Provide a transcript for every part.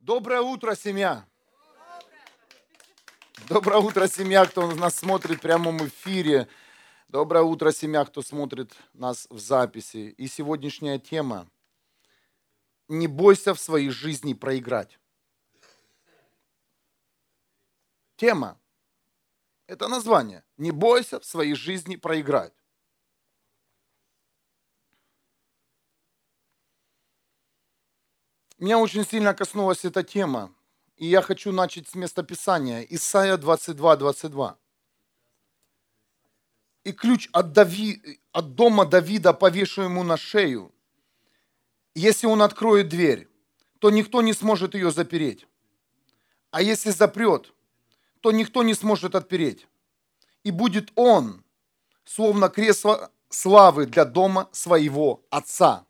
Доброе утро, семья! Доброе утро, семья, кто нас смотрит в прямом эфире. Доброе утро, семья, кто смотрит нас в записи. И сегодняшняя тема – не бойся в своей жизни проиграть. Тема – это название. Не бойся в своей жизни проиграть. Меня очень сильно коснулась эта тема, и я хочу начать с места Писания. Исайя 22, 22. И ключ от, Дави, от дома Давида повешу ему на шею. Если он откроет дверь, то никто не сможет ее запереть. А если запрет, то никто не сможет отпереть. И будет он, словно кресло славы для дома своего отца.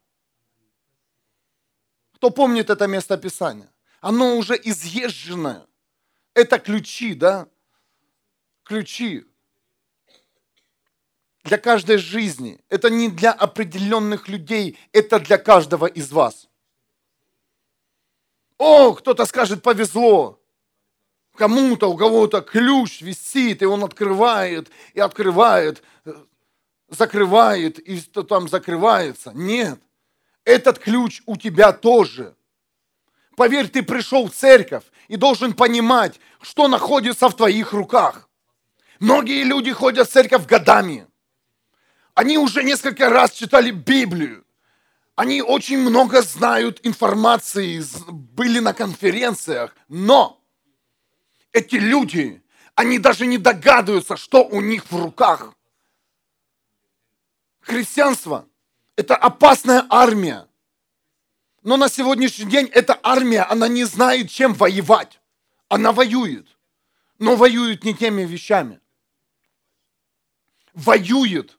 Кто помнит это место Писания? Оно уже изъезженное. Это ключи, да? Ключи для каждой жизни. Это не для определенных людей, это для каждого из вас. О, кто-то скажет, повезло. Кому-то, у кого-то ключ висит, и он открывает, и открывает, закрывает, и там закрывается. Нет. Этот ключ у тебя тоже. Поверь, ты пришел в церковь и должен понимать, что находится в твоих руках. Многие люди ходят в церковь годами. Они уже несколько раз читали Библию. Они очень много знают информации, были на конференциях. Но эти люди, они даже не догадываются, что у них в руках. Христианство это опасная армия. Но на сегодняшний день эта армия, она не знает, чем воевать. Она воюет. Но воюет не теми вещами. Воюет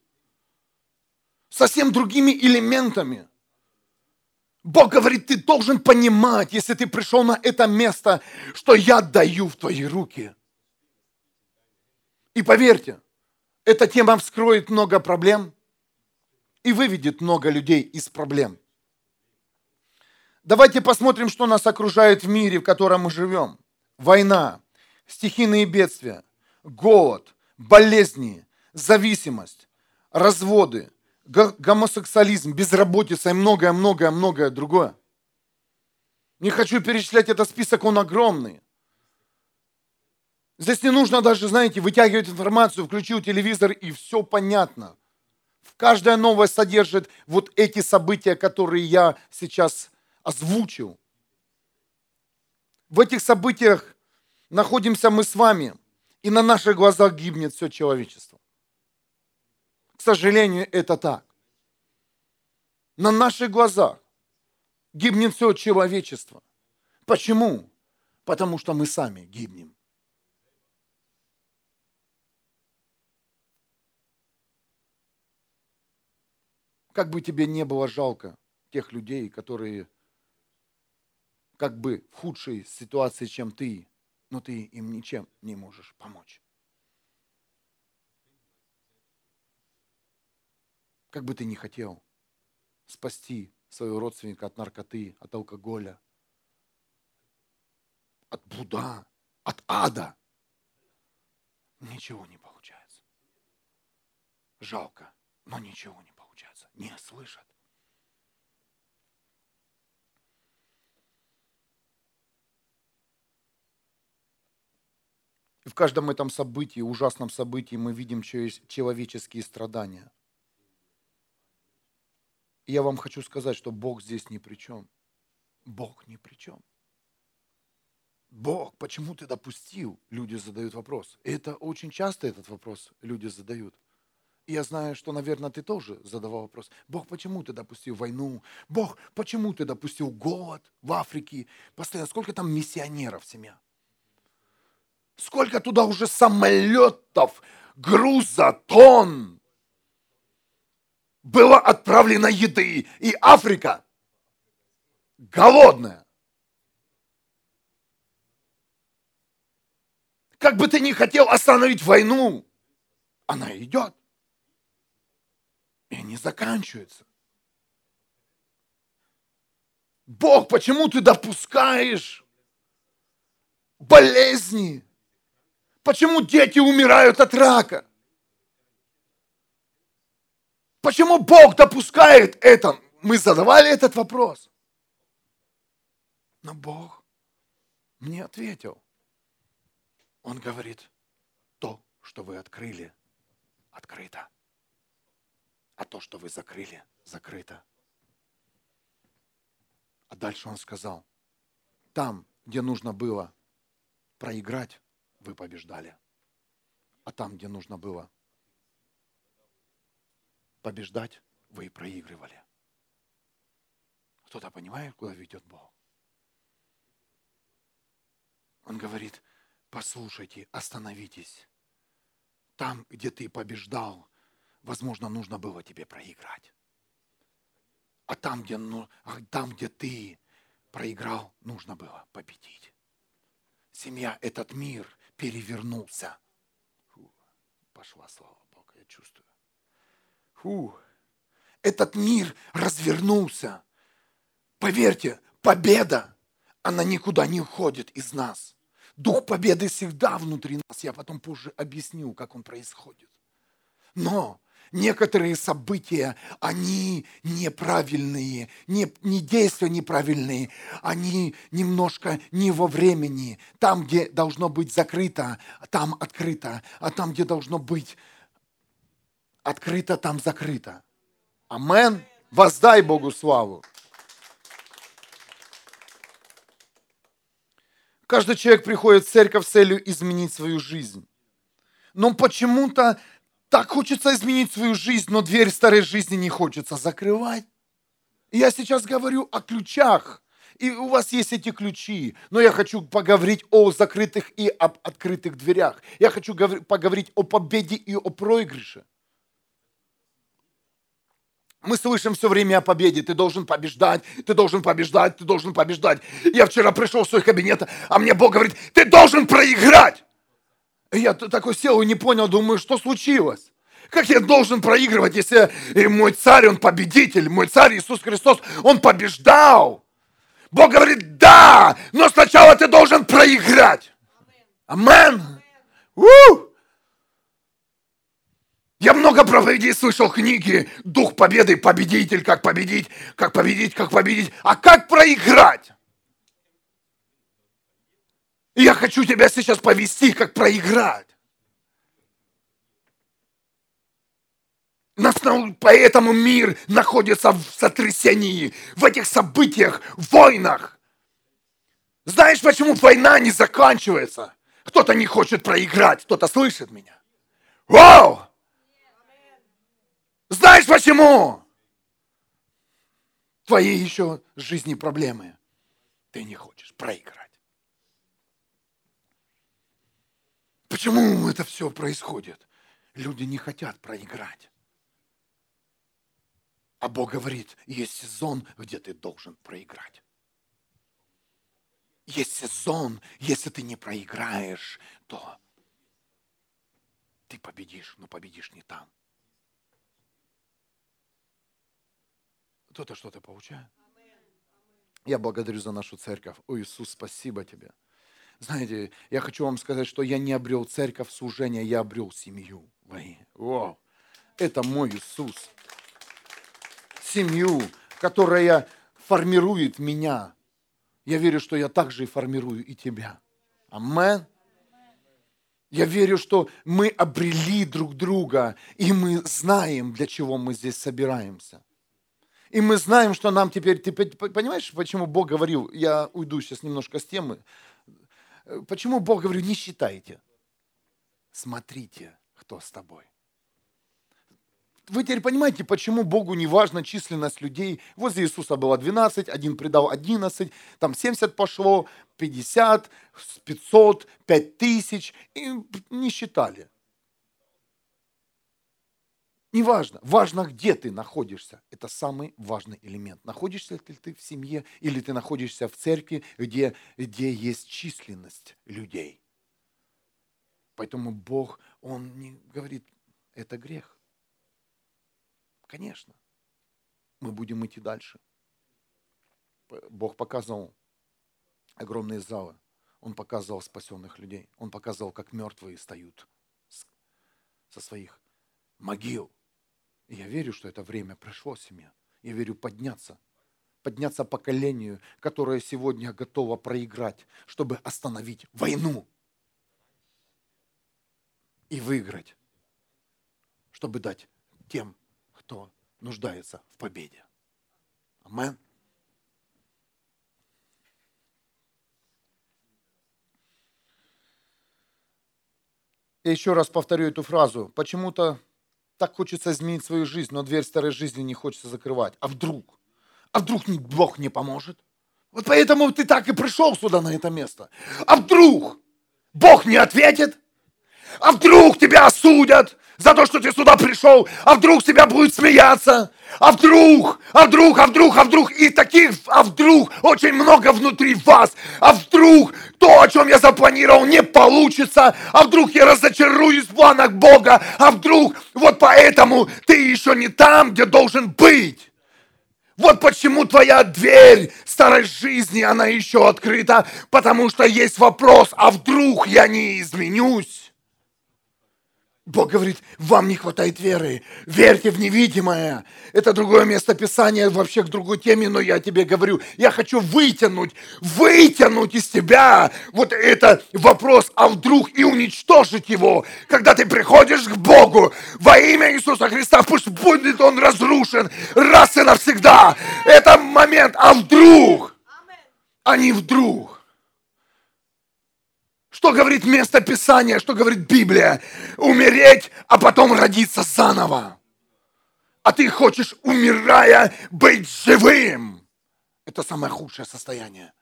совсем другими элементами. Бог говорит, ты должен понимать, если ты пришел на это место, что я даю в твои руки. И поверьте, эта тема вскроет много проблем – и выведет много людей из проблем. Давайте посмотрим, что нас окружает в мире, в котором мы живем. Война, стихийные бедствия, голод, болезни, зависимость, разводы, гомосексуализм, безработица и многое-многое-многое другое. Не хочу перечислять этот список, он огромный. Здесь не нужно даже, знаете, вытягивать информацию, включил телевизор и все понятно. Каждая новость содержит вот эти события, которые я сейчас озвучил. В этих событиях находимся мы с вами, и на наших глазах гибнет все человечество. К сожалению, это так. На наших глазах гибнет все человечество. Почему? Потому что мы сами гибнем. Как бы тебе не было жалко тех людей, которые как бы в худшей ситуации, чем ты, но ты им ничем не можешь помочь. Как бы ты ни хотел спасти своего родственника от наркоты, от алкоголя, от блуда, от ада, ничего не получается. Жалко, но ничего не получается не слышат. И в каждом этом событии, ужасном событии мы видим человеческие страдания. И я вам хочу сказать, что Бог здесь ни при чем. Бог ни при чем. Бог, почему ты допустил? Люди задают вопрос. Это очень часто этот вопрос люди задают. Я знаю, что, наверное, ты тоже задавал вопрос. Бог, почему ты допустил войну? Бог, почему ты допустил голод в Африке? Постоянно, сколько там миссионеров, семья? Сколько туда уже самолетов, груза, тонн было отправлено еды. И Африка голодная. Как бы ты ни хотел остановить войну, она идет. И они заканчиваются. Бог, почему ты допускаешь болезни? Почему дети умирают от рака? Почему Бог допускает это? Мы задавали этот вопрос. Но Бог мне ответил. Он говорит, то, что вы открыли, открыто. А то, что вы закрыли, закрыто. А дальше он сказал, там, где нужно было проиграть, вы побеждали. А там, где нужно было побеждать, вы и проигрывали. Кто-то понимает, куда ведет Бог? Он говорит, послушайте, остановитесь. Там, где ты побеждал, возможно, нужно было тебе проиграть. А там, где, ну, а там, где ты проиграл, нужно было победить. Семья, этот мир перевернулся. Фу, пошла слава Богу, я чувствую. Фу, этот мир развернулся. Поверьте, победа, она никуда не уходит из нас. Дух победы всегда внутри нас. Я потом позже объясню, как он происходит. Но некоторые события, они неправильные, не, не действия неправильные, они немножко не во времени. Там, где должно быть закрыто, там открыто, а там, где должно быть открыто, там закрыто. Амен. Воздай Богу славу. Каждый человек приходит в церковь с целью изменить свою жизнь. Но почему-то так хочется изменить свою жизнь, но дверь старой жизни не хочется закрывать. Я сейчас говорю о ключах. И у вас есть эти ключи. Но я хочу поговорить о закрытых и об открытых дверях. Я хочу поговорить о победе и о проигрыше. Мы слышим все время о победе. Ты должен побеждать, ты должен побеждать, ты должен побеждать. Я вчера пришел в свой кабинет, а мне Бог говорит, ты должен проиграть. И я такой сел и не понял, думаю, что случилось? Как я должен проигрывать, если мой царь, он победитель, мой царь Иисус Христос, он побеждал. Бог говорит, да, но сначала ты должен проиграть. Амен. Я много проповедей слышал книги «Дух победы», «Победитель», «Как победить», «Как победить», «Как победить». А как проиграть? И я хочу тебя сейчас повести, как проиграть. Поэтому мир находится в сотрясении, в этих событиях, в войнах. Знаешь, почему война не заканчивается? Кто-то не хочет проиграть, кто-то слышит меня. Вау! Знаешь почему? Твои еще жизни проблемы. Ты не хочешь проиграть. Почему это все происходит? Люди не хотят проиграть. А Бог говорит, есть сезон, где ты должен проиграть. Есть сезон, если ты не проиграешь, то ты победишь, но победишь не там. Кто-то что-то получает? Я благодарю за нашу церковь. О, Иисус, спасибо тебе. Знаете, я хочу вам сказать, что я не обрел церковь служения, я обрел семью. О, это мой Иисус. Семью, которая формирует меня. Я верю, что я также и формирую и тебя. Амен. Я верю, что мы обрели друг друга, и мы знаем, для чего мы здесь собираемся. И мы знаем, что нам теперь, ты понимаешь, почему Бог говорил, я уйду сейчас немножко с темы, почему Бог говорил, не считайте, смотрите, кто с тобой. Вы теперь понимаете, почему Богу не важна численность людей. Возле Иисуса было 12, один предал 11, там 70 пошло, 50, 500, 5000, и не считали. Неважно, важно, где ты находишься. Это самый важный элемент. Находишься ли ты в семье или ты находишься в церкви, где, где есть численность людей. Поэтому Бог, Он не говорит, это грех. Конечно, мы будем идти дальше. Бог показывал огромные залы. Он показывал спасенных людей. Он показывал, как мертвые встают со своих могил. И я верю, что это время пришло, семья. Я верю подняться. Подняться поколению, которое сегодня готово проиграть, чтобы остановить войну. И выиграть. Чтобы дать тем, кто нуждается в победе. Амен. Я еще раз повторю эту фразу. Почему-то так хочется изменить свою жизнь, но дверь старой жизни не хочется закрывать. А вдруг? А вдруг Бог не поможет? Вот поэтому ты так и пришел сюда, на это место. А вдруг Бог не ответит? А вдруг тебя осудят? за то, что ты сюда пришел, а вдруг тебя будет смеяться, а вдруг, а вдруг, а вдруг, а вдруг, и таких, а вдруг, очень много внутри вас, а вдруг то, о чем я запланировал, не получится, а вдруг я разочаруюсь в планах Бога, а вдруг, вот поэтому ты еще не там, где должен быть. Вот почему твоя дверь старой жизни, она еще открыта, потому что есть вопрос, а вдруг я не изменюсь? Бог говорит, вам не хватает веры. Верьте в невидимое. Это другое место Писания, вообще к другой теме, но я тебе говорю, я хочу вытянуть, вытянуть из тебя вот это вопрос, а вдруг и уничтожить его. Когда ты приходишь к Богу во имя Иисуса Христа, пусть будет он разрушен раз и навсегда. Это момент, а вдруг, а не вдруг. Что говорит место Писания, что говорит Библия? Умереть, а потом родиться заново. А ты хочешь, умирая, быть живым. Это самое худшее состояние.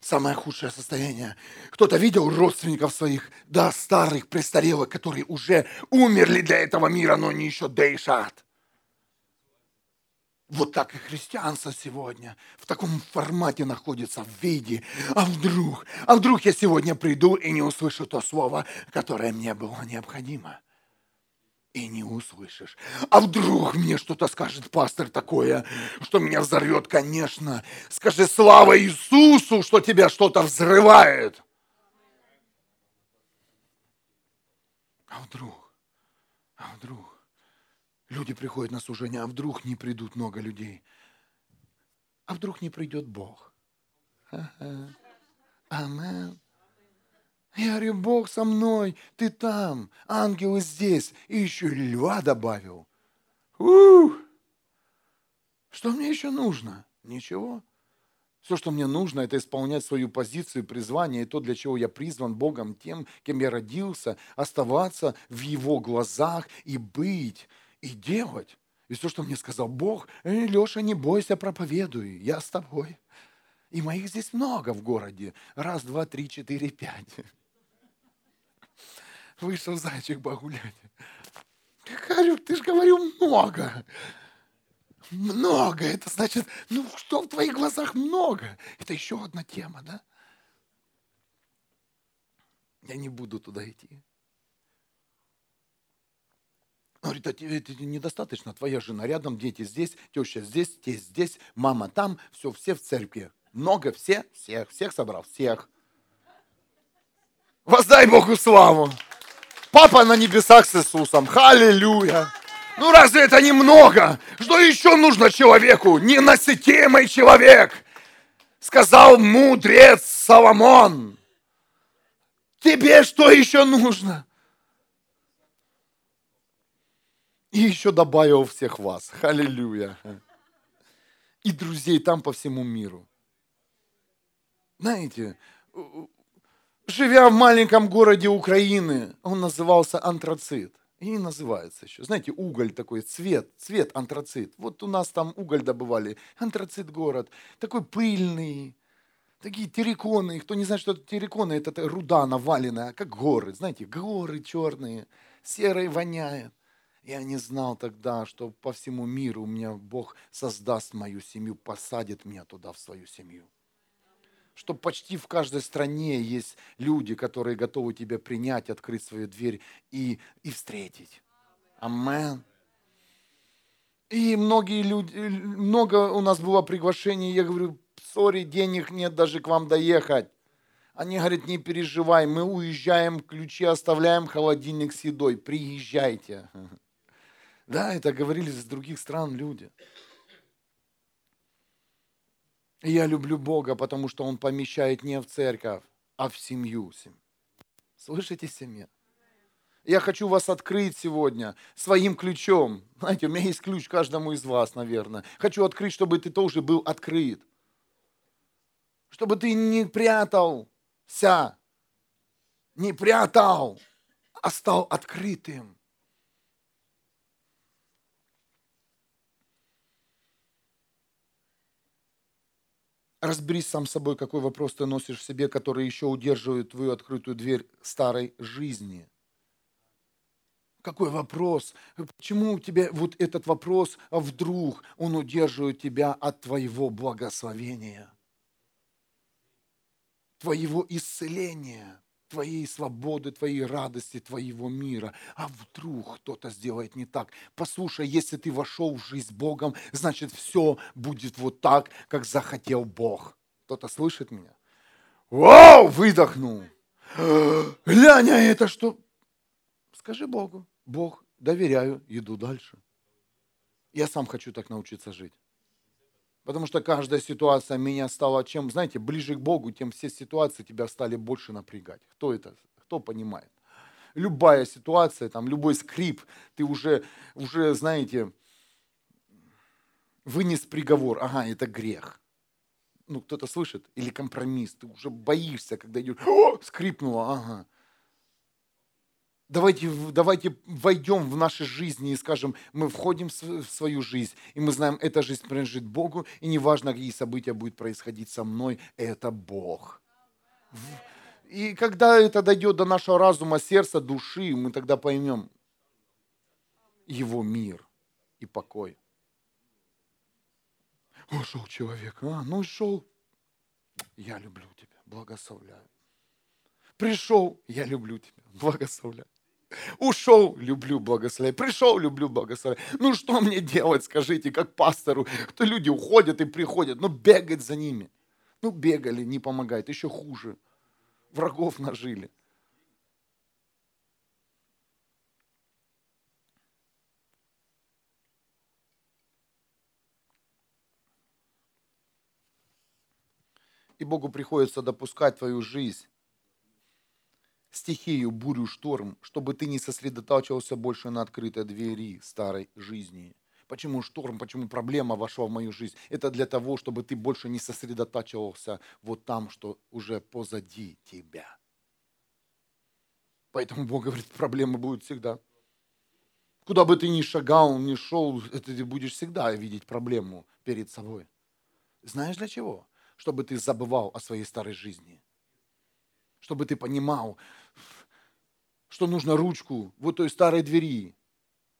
Самое худшее состояние. Кто-то видел родственников своих, да, старых, престарелых, которые уже умерли для этого мира, но они еще дышат. Вот так и христианство сегодня в таком формате находится, в виде. А вдруг, а вдруг я сегодня приду и не услышу то слово, которое мне было необходимо? И не услышишь. А вдруг мне что-то скажет пастор такое, что меня взорвет, конечно. Скажи слава Иисусу, что тебя что-то взрывает. А вдруг, а вдруг, Люди приходят на служение, а вдруг не придут много людей? А вдруг не придет Бог? Амен. Я говорю, Бог со мной, ты там, ангелы здесь, и еще льва добавил. Ух! Что мне еще нужно? Ничего. Все, что мне нужно, это исполнять свою позицию, призвание, и то, для чего я призван Богом, тем, кем я родился, оставаться в Его глазах и быть и делать. И все, что мне сказал Бог, э, Леша, не бойся, проповедуй, я с тобой. И моих здесь много в городе. Раз, два, три, четыре, пять. Вышел зайчик погулять. Говорю, ты же говорю много. Много. Это значит, ну что в твоих глазах много? Это еще одна тема, да? Я не буду туда идти. Он говорит, тебе это недостаточно, твоя жена рядом, дети здесь, теща здесь, тесть здесь, мама там, все, все в церкви. Много, все, всех, всех собрал, всех. Воздай Богу славу. Папа на небесах с Иисусом. Халилюя. Ну разве это немного? Что еще нужно человеку? Ненасытимый человек. Сказал мудрец Соломон. Тебе что еще нужно? И еще добавил всех вас. Халилюя. И друзей там по всему миру. Знаете, живя в маленьком городе Украины, он назывался антрацит. И называется еще. Знаете, уголь такой, цвет, цвет антрацит. Вот у нас там уголь добывали. Антрацит город. Такой пыльный. Такие терриконы. Кто не знает, что это терриконы, это руда наваленная, как горы. Знаете, горы черные, серой воняет. Я не знал тогда, что по всему миру у меня Бог создаст мою семью, посадит меня туда, в свою семью. Что почти в каждой стране есть люди, которые готовы тебя принять, открыть свою дверь и, и встретить. Амен. И многие люди, много у нас было приглашений, я говорю, сори, денег нет даже к вам доехать. Они говорят, не переживай, мы уезжаем, ключи оставляем, холодильник с едой, приезжайте. Да, это говорили из других стран люди. И я люблю Бога, потому что Он помещает не в церковь, а в семью. Слышите, семья? Я хочу вас открыть сегодня своим ключом. Знаете, у меня есть ключ каждому из вас, наверное. Хочу открыть, чтобы ты тоже был открыт. Чтобы ты не прятался, не прятал, а стал открытым. Разберись сам с собой, какой вопрос ты носишь в себе, который еще удерживает твою открытую дверь старой жизни. Какой вопрос? Почему у тебя вот этот вопрос, а вдруг он удерживает тебя от твоего благословения, твоего исцеления, твоей свободы, твоей радости, твоего мира. А вдруг кто-то сделает не так? Послушай, если ты вошел в жизнь Богом, значит все будет вот так, как захотел Бог. Кто-то слышит меня? Вау, выдохнул. Глянь, а это что? Скажи Богу. Бог, доверяю, иду дальше. Я сам хочу так научиться жить. Потому что каждая ситуация меня стала чем, знаете, ближе к Богу, тем все ситуации тебя стали больше напрягать. Кто это? Кто понимает? Любая ситуация, там, любой скрип, ты уже, уже, знаете, вынес приговор. Ага, это грех. Ну, кто-то слышит? Или компромисс. Ты уже боишься, когда идешь, скрипнуло, ага давайте, давайте войдем в наши жизни и скажем, мы входим в свою жизнь, и мы знаем, эта жизнь принадлежит Богу, и неважно, какие события будут происходить со мной, это Бог. И когда это дойдет до нашего разума, сердца, души, мы тогда поймем Его мир и покой. Ушел человек, а, ну шел, я люблю тебя, благословляю. Пришел, я люблю тебя, благословляю. Ушел, люблю благословлять. Пришел, люблю благословлять. Ну что мне делать, скажите, как пастору? Кто люди уходят и приходят, ну бегать за ними. Ну бегали, не помогает, еще хуже. Врагов нажили. И Богу приходится допускать твою жизнь стихию, бурю, шторм, чтобы ты не сосредотачивался больше на открытой двери старой жизни. Почему шторм, почему проблема вошла в мою жизнь? Это для того, чтобы ты больше не сосредотачивался вот там, что уже позади тебя. Поэтому Бог говорит, проблема будет всегда. Куда бы ты ни шагал, ни шел, это ты будешь всегда видеть проблему перед собой. Знаешь для чего? Чтобы ты забывал о своей старой жизни. Чтобы ты понимал, что нужно ручку вот той старой двери,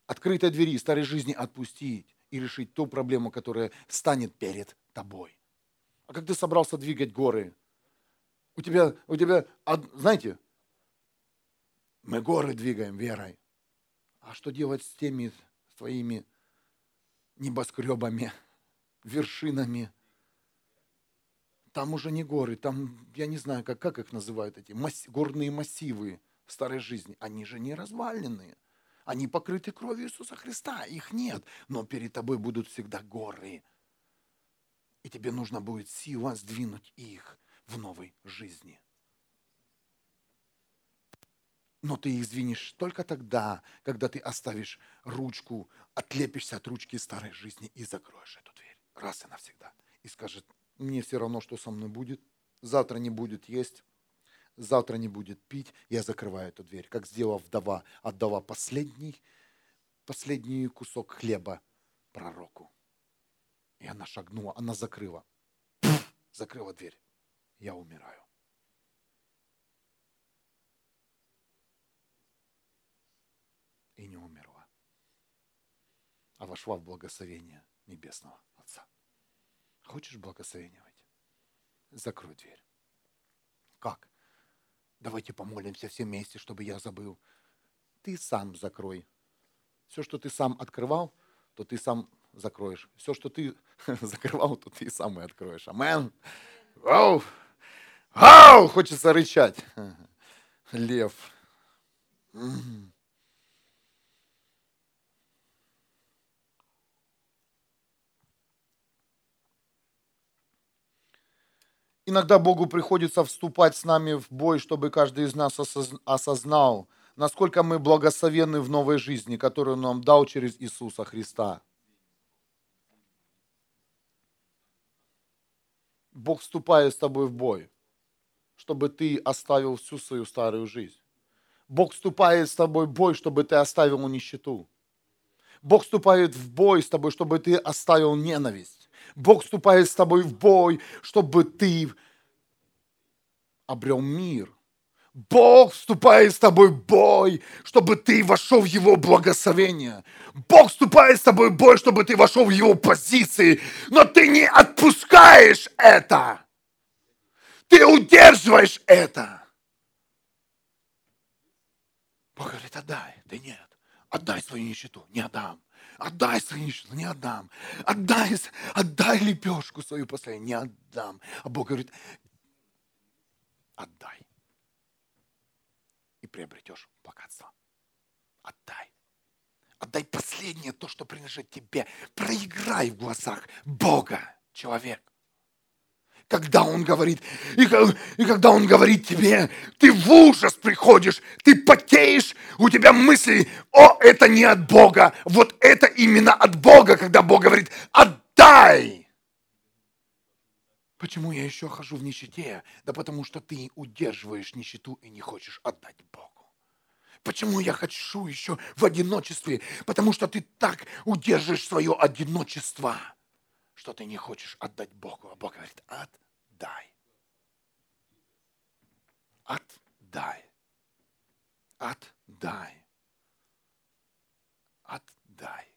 открытой двери старой жизни отпустить и решить ту проблему, которая станет перед тобой. А как ты собрался двигать горы? У тебя, у тебя, знаете, мы горы двигаем верой. А что делать с теми твоими небоскребами, вершинами? Там уже не горы, там, я не знаю, как, как их называют эти, масс, горные массивы старой жизни, они же не разваленные. Они покрыты кровью Иисуса Христа, их нет, но перед тобой будут всегда горы. И тебе нужно будет сила сдвинуть их в новой жизни. Но ты их сдвинешь только тогда, когда ты оставишь ручку, отлепишься от ручки старой жизни и закроешь эту дверь раз и навсегда. И скажет, мне все равно, что со мной будет, завтра не будет есть, завтра не будет пить, я закрываю эту дверь, как сделала вдова, отдала последний, последний кусок хлеба пророку. И она шагнула, она закрыла, закрыла дверь. Я умираю. И не умерла, а вошла в благословение Небесного Отца. Хочешь благословения? Закрой дверь. Давайте помолимся все вместе, чтобы я забыл. Ты сам закрой. Все, что ты сам открывал, то ты сам закроешь. Все, что ты закрывал, то ты сам и откроешь. Амен. Вау! Ау! Хочется рычать. Лев. Иногда Богу приходится вступать с нами в бой, чтобы каждый из нас осознал, насколько мы благословенны в новой жизни, которую Он нам дал через Иисуса Христа. Бог вступает с тобой в бой, чтобы ты оставил всю свою старую жизнь. Бог вступает с тобой в бой, чтобы ты оставил нищету. Бог вступает в бой с тобой, чтобы ты оставил ненависть. Бог вступает с тобой в бой, чтобы ты обрел мир. Бог вступает с тобой в бой, чтобы ты вошел в Его благословение. Бог вступает с тобой в бой, чтобы ты вошел в Его позиции. Но ты не отпускаешь это. Ты удерживаешь это. Бог говорит, отдай. Да нет, отдай свою нищету. Не отдам. Отдай сынишку, не отдам. Отдай, отдай лепешку свою последнюю, не отдам. А Бог говорит, отдай. И приобретешь богатство. Отдай. Отдай последнее то, что принадлежит тебе. Проиграй в глазах Бога, человек когда Он говорит, и, и когда Он говорит тебе, ты в ужас приходишь, ты потеешь, у тебя мысли, о, это не от Бога, вот это именно от Бога, когда Бог говорит, отдай. Почему я еще хожу в нищете? Да потому что ты удерживаешь нищету и не хочешь отдать Богу. Почему я хочу еще в одиночестве? Потому что ты так удерживаешь свое одиночество что ты не хочешь отдать Богу. А Бог говорит, отдай. Отдай. Отдай. Отдай.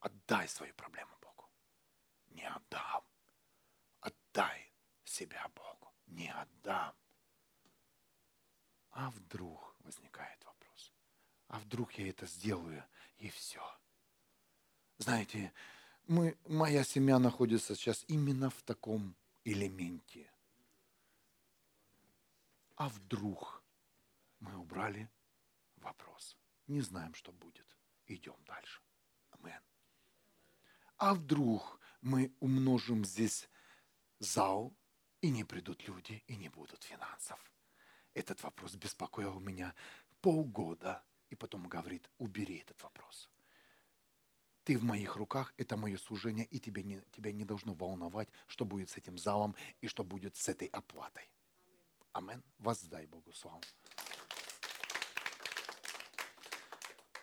Отдай свои проблемы Богу. Не отдам. Отдай себя Богу. Не отдам. А вдруг возникает вопрос. А вдруг я это сделаю и все. Знаете, мы, моя семья находится сейчас именно в таком элементе. А вдруг мы убрали вопрос. Не знаем, что будет. Идем дальше. Амен. А вдруг мы умножим здесь зал, и не придут люди, и не будут финансов. Этот вопрос беспокоил меня полгода, и потом говорит, убери этот вопрос. Ты в моих руках, это мое служение, и тебе не, тебя не должно волновать, что будет с этим залом и что будет с этой оплатой. Амен. Воздай Богу славу.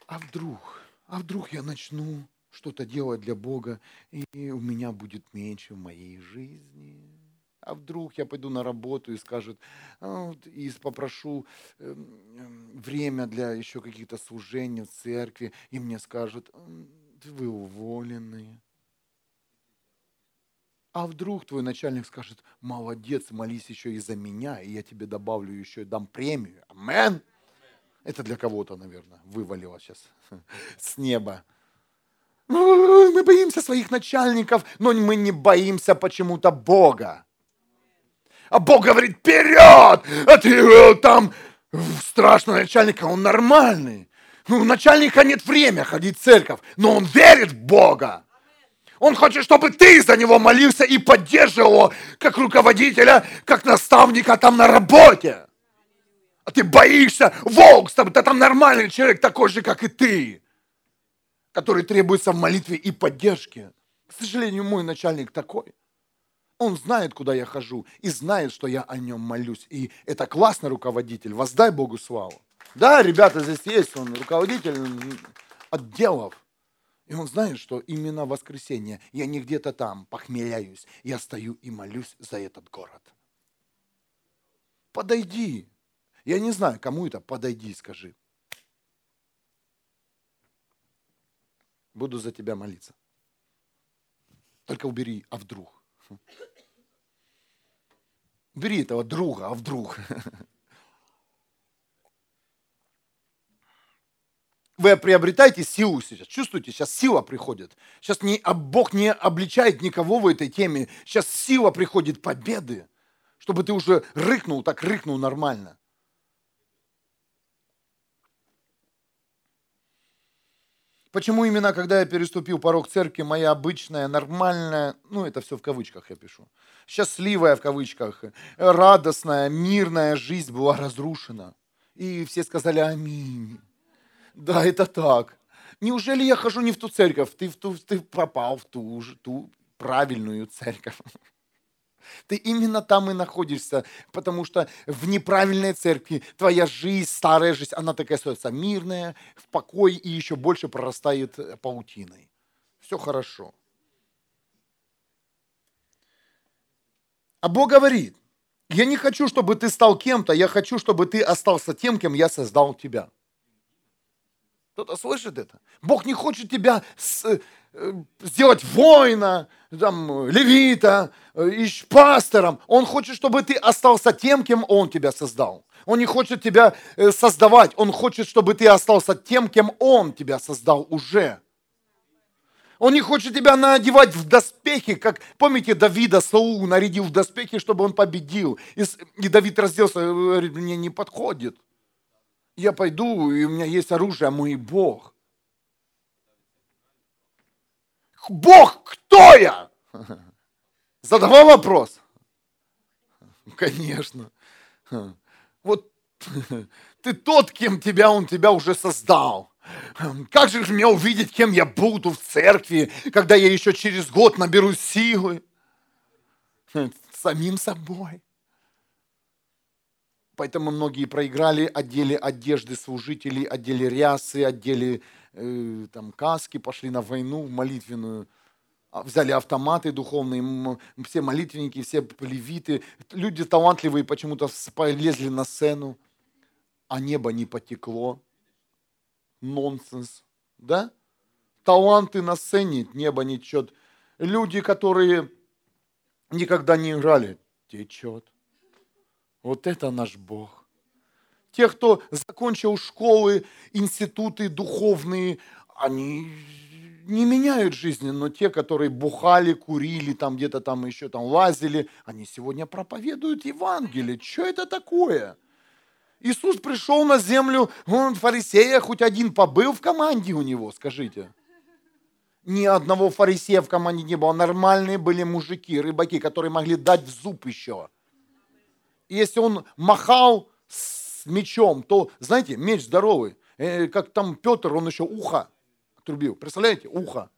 А вдруг, а вдруг я начну что-то делать для Бога, и у меня будет меньше в моей жизни. А вдруг я пойду на работу и скажут, «А, и попрошу эм, эм, время для еще каких-то служений в церкви, и мне скажут, вы уволены. А вдруг твой начальник скажет, молодец, молись еще и за меня, и я тебе добавлю еще и дам премию. Амен. Это для кого-то, наверное, вывалило сейчас с неба. Мы боимся своих начальников, но мы не боимся почему-то Бога. А Бог говорит, вперед! А ты э, там страшный начальник, а он нормальный. Ну, у начальника нет времени ходить в церковь, но он верит в Бога. Он хочет, чтобы ты за него молился и поддерживал его, как руководителя, как наставника там на работе. А ты боишься, волк, ты там нормальный человек, такой же, как и ты, который требуется в молитве и поддержке. К сожалению, мой начальник такой. Он знает, куда я хожу, и знает, что я о нем молюсь. И это классный руководитель. Воздай Богу славу. Да, ребята, здесь есть, он руководитель отделов. И он знает, что именно в воскресенье я не где-то там похмеляюсь, я стою и молюсь за этот город. Подойди. Я не знаю, кому это, подойди скажи. Буду за тебя молиться. Только убери, а вдруг? Убери этого друга, а вдруг? Вы приобретаете силу сейчас. Чувствуете, сейчас сила приходит. Сейчас не, Бог не обличает никого в этой теме. Сейчас сила приходит победы, чтобы ты уже рыкнул, так рыкнул нормально. Почему именно, когда я переступил порог церкви, моя обычная, нормальная, ну это все в кавычках я пишу, счастливая в кавычках, радостная, мирная жизнь была разрушена? И все сказали аминь. Да, это так. Неужели я хожу не в ту церковь? Ты, в ту, ты пропал в ту, ту правильную церковь. Ты именно там и находишься, потому что в неправильной церкви твоя жизнь, старая жизнь, она такая остается мирная, в покое и еще больше прорастает паутиной. Все хорошо. А Бог говорит, я не хочу, чтобы ты стал кем-то, я хочу, чтобы ты остался тем, кем я создал тебя. Кто-то слышит это? Бог не хочет тебя с, э, сделать воина, там, левита, э, пастором. Он хочет, чтобы ты остался тем, кем Он тебя создал. Он не хочет тебя э, создавать. Он хочет, чтобы ты остался тем, кем Он тебя создал уже. Он не хочет тебя надевать в доспехи, как, помните, Давида Саул нарядил в доспехи, чтобы он победил. И, и Давид разделся, говорит, мне не подходит я пойду, и у меня есть оружие, а мой Бог. Бог, кто я? Задавал вопрос? Конечно. Вот ты тот, кем тебя он тебя уже создал. Как же мне увидеть, кем я буду в церкви, когда я еще через год наберу силы? Самим собой. Поэтому многие проиграли, одели одежды служителей, одели рясы, одели э, там, каски, пошли на войну в молитвенную, а, взяли автоматы духовные, все молитвенники, все левиты. Люди талантливые почему-то полезли на сцену, а небо не потекло. Нонсенс, да? Таланты на сцене, небо не течет. Люди, которые никогда не играли, течет. Вот это наш Бог. Те, кто закончил школы, институты духовные, они не меняют жизни, но те, которые бухали, курили, там где-то там еще там лазили, они сегодня проповедуют Евангелие. Что это такое? Иисус пришел на землю, он фарисея хоть один побыл в команде у него, скажите. Ни одного фарисея в команде не было. Нормальные были мужики, рыбаки, которые могли дать в зуб еще если он махал с мечом, то, знаете, меч здоровый. Э, как там Петр, он еще ухо отрубил. Представляете, ухо.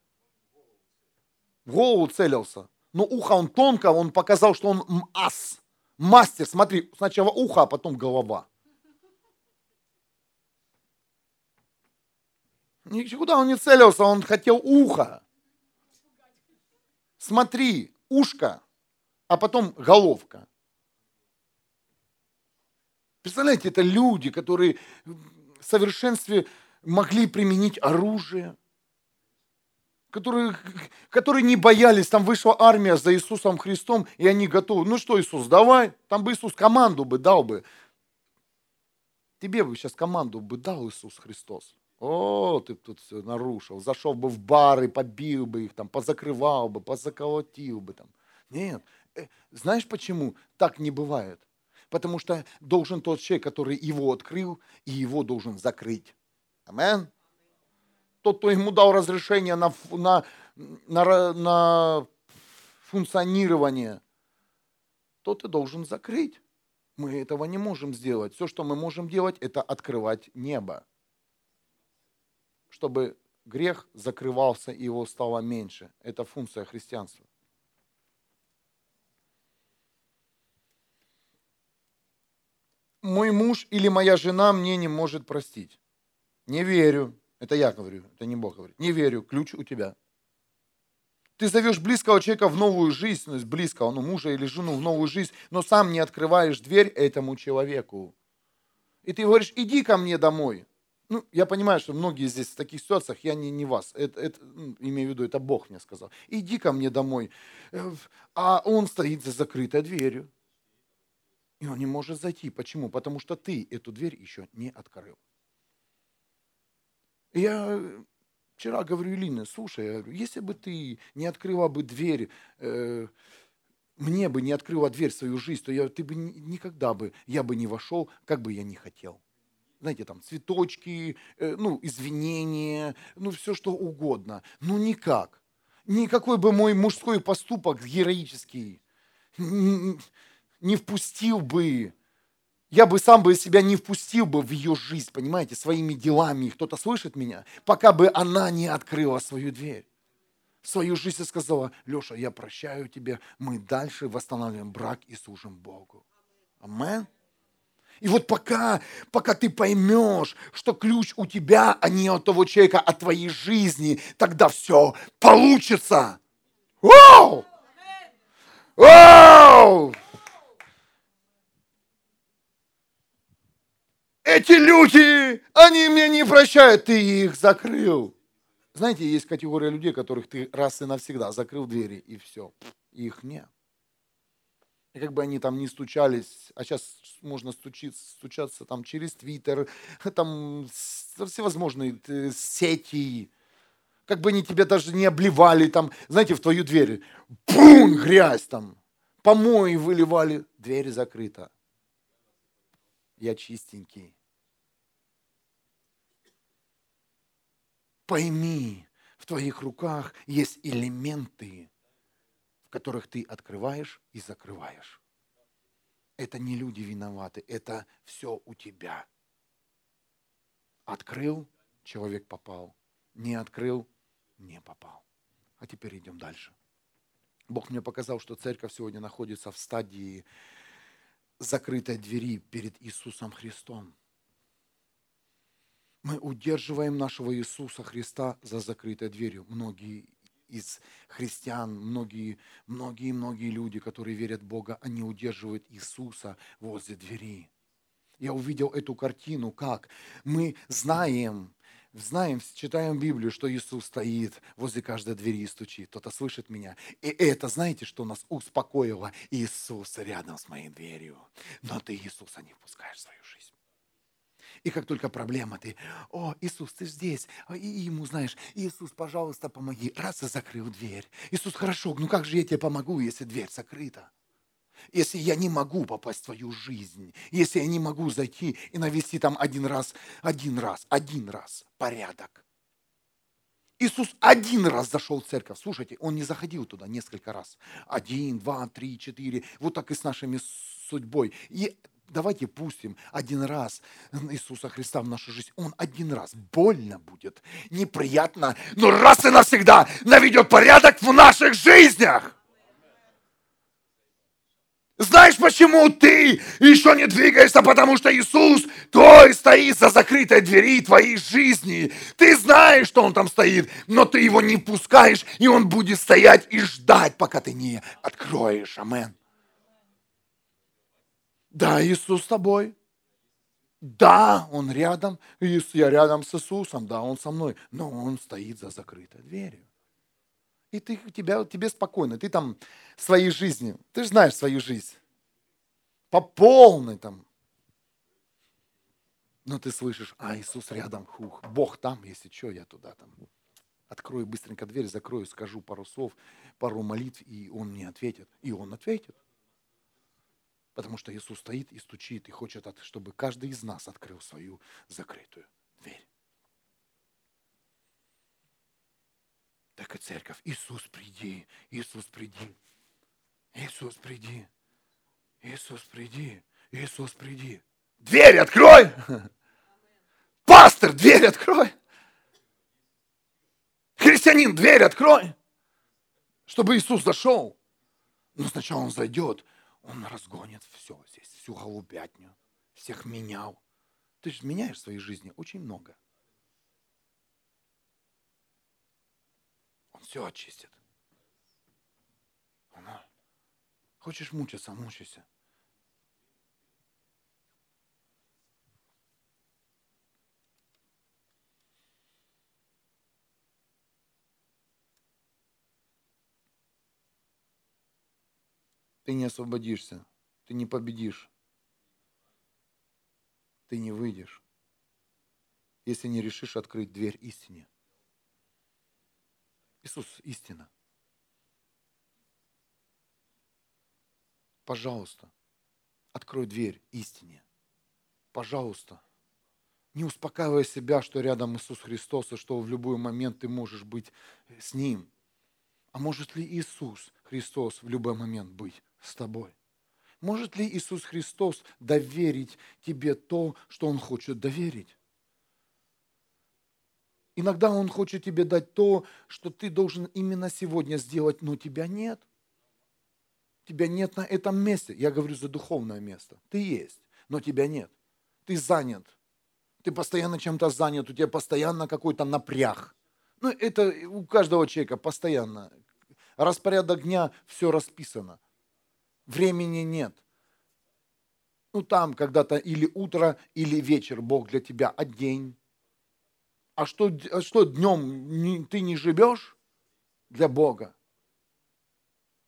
В голову целился. Но ухо он тонко, он показал, что он ас, мастер. Смотри, сначала ухо, а потом голова. Никуда он не целился, он хотел ухо. Смотри, ушко, а потом головка. Представляете, это люди, которые в совершенстве могли применить оружие, которые, которые не боялись, там вышла армия за Иисусом Христом, и они готовы. Ну что, Иисус, давай, там бы Иисус команду бы дал бы. Тебе бы сейчас команду бы дал Иисус Христос. О, ты тут все нарушил. Зашел бы в бары, побил бы их, там, позакрывал бы, позаколотил бы. Там. Нет. Э, знаешь почему так не бывает? Потому что должен тот человек, который его открыл, и его должен закрыть. Амен. Тот, кто ему дал разрешение на, на, на, на функционирование, тот и должен закрыть. Мы этого не можем сделать. Все, что мы можем делать, это открывать небо, чтобы грех закрывался и его стало меньше. Это функция христианства. Мой муж или моя жена мне не может простить. Не верю. Это я говорю, это не Бог говорит. Не верю, ключ у тебя. Ты зовешь близкого человека в новую жизнь, ну, близкого, ну, мужа или жену в новую жизнь, но сам не открываешь дверь этому человеку. И ты говоришь, иди ко мне домой. Ну, я понимаю, что многие здесь в таких ситуациях, я не, не вас, это, это, ну, имею в виду, это Бог мне сказал. Иди ко мне домой. Э, а он стоит за закрытой дверью. И он не может зайти. Почему? Потому что ты эту дверь еще не открыл. Я вчера говорю Илине, слушай, я говорю, если бы ты не открыла бы дверь, э, мне бы не открыла дверь в свою жизнь, то я, ты бы никогда бы, я бы не вошел, как бы я не хотел. Знаете, там цветочки, э, ну, извинения, ну, все что угодно. Ну, никак. Никакой бы мой мужской поступок героический не впустил бы я бы сам бы себя не впустил бы в ее жизнь, понимаете, своими делами. Кто-то слышит меня, пока бы она не открыла свою дверь. Свою жизнь и сказала, Леша, я прощаю тебе, мы дальше восстанавливаем брак и служим Богу. Амен. И вот пока, пока ты поймешь, что ключ у тебя, а не от того человека, а твоей жизни, тогда все получится. Вау! Вау! Эти люди, они мне не прощают, ты их закрыл. Знаете, есть категория людей, которых ты раз и навсегда закрыл двери, и все, их нет. И как бы они там не стучались, а сейчас можно стучиться, стучаться там через Твиттер, там всевозможные э, сети, как бы они тебя даже не обливали там, знаете, в твою дверь, бум, грязь там, помои выливали, дверь закрыта. Я чистенький. Пойми, в твоих руках есть элементы, в которых ты открываешь и закрываешь. Это не люди виноваты, это все у тебя. Открыл, человек попал. Не открыл, не попал. А теперь идем дальше. Бог мне показал, что церковь сегодня находится в стадии закрытой двери перед Иисусом Христом. Мы удерживаем нашего Иисуса Христа за закрытой дверью. Многие из христиан, многие, многие, многие люди, которые верят в Бога, они удерживают Иисуса возле двери. Я увидел эту картину, как мы знаем, знаем, читаем Библию, что Иисус стоит возле каждой двери и стучит. Кто-то слышит меня. И это, знаете, что нас успокоило? Иисус рядом с моей дверью. Но ты Иисуса не впускаешь в свою. И как только проблема, ты, о, Иисус, ты здесь. А, и ему, знаешь, Иисус, пожалуйста, помоги. Раз и закрыл дверь. Иисус, хорошо, ну как же я тебе помогу, если дверь закрыта? Если я не могу попасть в твою жизнь, если я не могу зайти и навести там один раз, один раз, один раз порядок. Иисус один раз зашел в церковь. Слушайте, он не заходил туда несколько раз. Один, два, три, четыре. Вот так и с нашими судьбой. И давайте пустим один раз Иисуса Христа в нашу жизнь. Он один раз. Больно будет, неприятно, но раз и навсегда наведет порядок в наших жизнях. Знаешь, почему ты еще не двигаешься? Потому что Иисус твой стоит за закрытой двери твоей жизни. Ты знаешь, что Он там стоит, но ты его не пускаешь, и Он будет стоять и ждать, пока ты не откроешь. Амен. Да, Иисус с тобой. Да, Он рядом. Я рядом с Иисусом. Да, Он со мной. Но Он стоит за закрытой дверью. И ты, тебя, тебе спокойно. Ты там своей жизни. Ты же знаешь свою жизнь. По полной там. Но ты слышишь, а Иисус рядом, хух, Бог там, если что, я туда там. Открою быстренько дверь, закрою, скажу пару слов, пару молитв, и Он мне ответит. И Он ответит. Потому что Иисус стоит и стучит, и хочет, чтобы каждый из нас открыл свою закрытую дверь. Так и церковь. Иисус, приди, Иисус, приди. Иисус, приди. Иисус, приди. Иисус, приди. Дверь открой! Пастор, дверь открой! Христианин, дверь открой! Чтобы Иисус зашел. Но сначала Он зайдет, он разгонит все здесь, всю голубятню, всех менял. Ты же меняешь в своей жизни очень много. Он все очистит. Ага. Хочешь мучиться, мучайся. Ты не освободишься, ты не победишь, ты не выйдешь. если не решишь открыть дверь истине. Иисус – истина. Пожалуйста, открой дверь истине. Пожалуйста. Не успокаивай себя, что рядом Иисус Христос, и что в любой момент ты можешь быть с Ним. А может ли Иисус Христос в любой момент быть с тобой? Может ли Иисус Христос доверить тебе то, что Он хочет доверить? Иногда Он хочет тебе дать то, что ты должен именно сегодня сделать, но тебя нет. Тебя нет на этом месте. Я говорю за духовное место. Ты есть, но тебя нет. Ты занят. Ты постоянно чем-то занят, у тебя постоянно какой-то напряг. Ну, это у каждого человека постоянно. Распорядок дня, все расписано. Времени нет. Ну, там когда-то или утро, или вечер Бог для тебя, а день. А что, а что днем ты не живешь для Бога?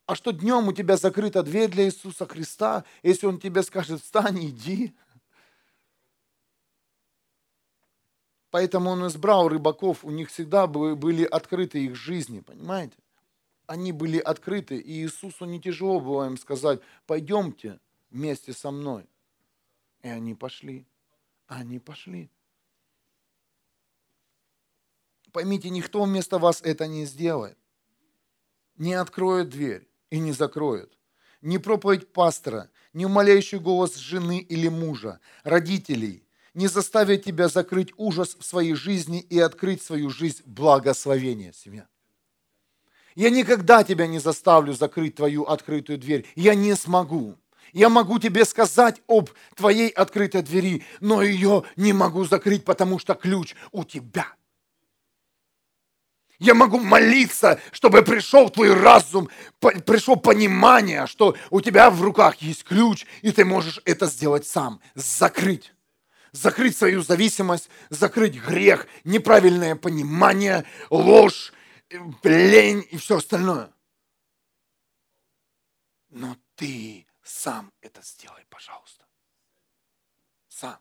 А что днем у тебя закрыта дверь для Иисуса Христа, если Он тебе скажет, встань, иди. Поэтому Он избрал рыбаков, у них всегда были открыты их жизни, понимаете? Они были открыты, и Иисусу не тяжело было им сказать, пойдемте вместе со мной. И они пошли. Они пошли. Поймите, никто вместо вас это не сделает. Не откроет дверь и не закроет. Не проповедь пастора, не умоляющий голос жены или мужа, родителей, не заставит тебя закрыть ужас в своей жизни и открыть свою жизнь благословения, семья. Я никогда тебя не заставлю закрыть твою открытую дверь. Я не смогу. Я могу тебе сказать об твоей открытой двери, но ее не могу закрыть, потому что ключ у тебя. Я могу молиться, чтобы пришел твой разум, пришло понимание, что у тебя в руках есть ключ, и ты можешь это сделать сам, закрыть. Закрыть свою зависимость, закрыть грех, неправильное понимание, ложь, лень и все остальное. Но ты сам это сделай, пожалуйста. Сам.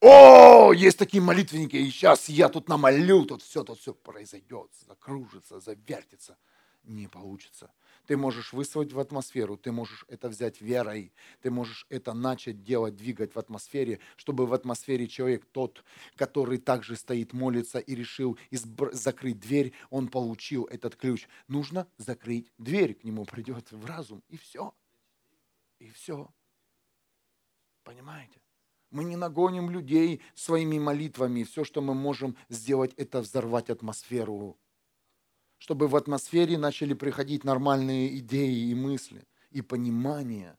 О, есть такие молитвенники, и сейчас я тут намолю, тут все, тут все произойдет, закружится, завертится. Не получится. Ты можешь высвоить в атмосферу, ты можешь это взять верой, ты можешь это начать делать, двигать в атмосфере, чтобы в атмосфере человек тот, который также стоит, молится и решил избр- закрыть дверь, он получил этот ключ. Нужно закрыть дверь, к нему придет в разум, и все. И все. Понимаете? Мы не нагоним людей своими молитвами. Все, что мы можем сделать, это взорвать атмосферу. Чтобы в атмосфере начали приходить нормальные идеи и мысли, и понимание.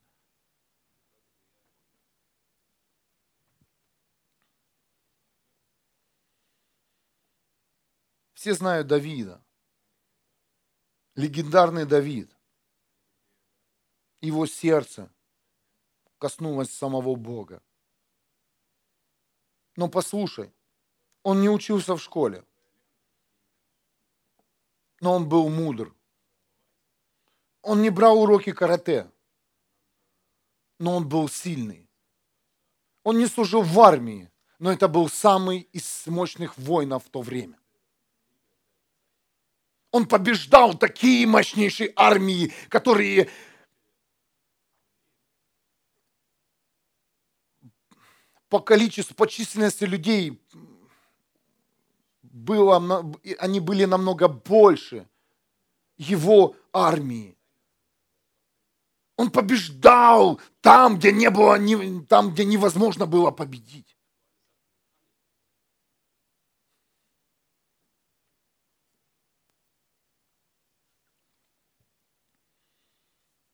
Все знают Давида. Легендарный Давид. Его сердце коснулось самого Бога. Но послушай, он не учился в школе, но он был мудр. Он не брал уроки карате, но он был сильный. Он не служил в армии, но это был самый из мощных воинов в то время. Он побеждал такие мощнейшие армии, которые по количеству, по численности людей было, они были намного больше его армии. Он побеждал там, где не было, там, где невозможно было победить.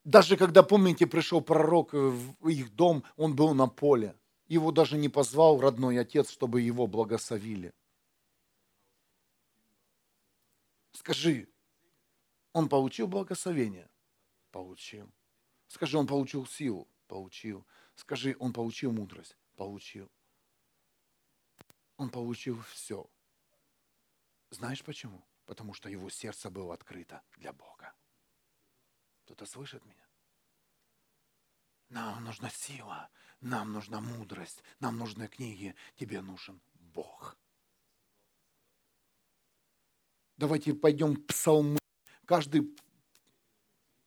Даже когда, помните, пришел пророк в их дом, он был на поле. Его даже не позвал родной отец, чтобы его благословили. Скажи, он получил благословение? Получил. Скажи, он получил силу? Получил. Скажи, он получил мудрость? Получил. Он получил все. Знаешь почему? Потому что его сердце было открыто для Бога. Кто-то слышит меня? Нам нужна сила, нам нужна мудрость, нам нужны книги, тебе нужен Бог. Давайте пойдем псалмы. Каждый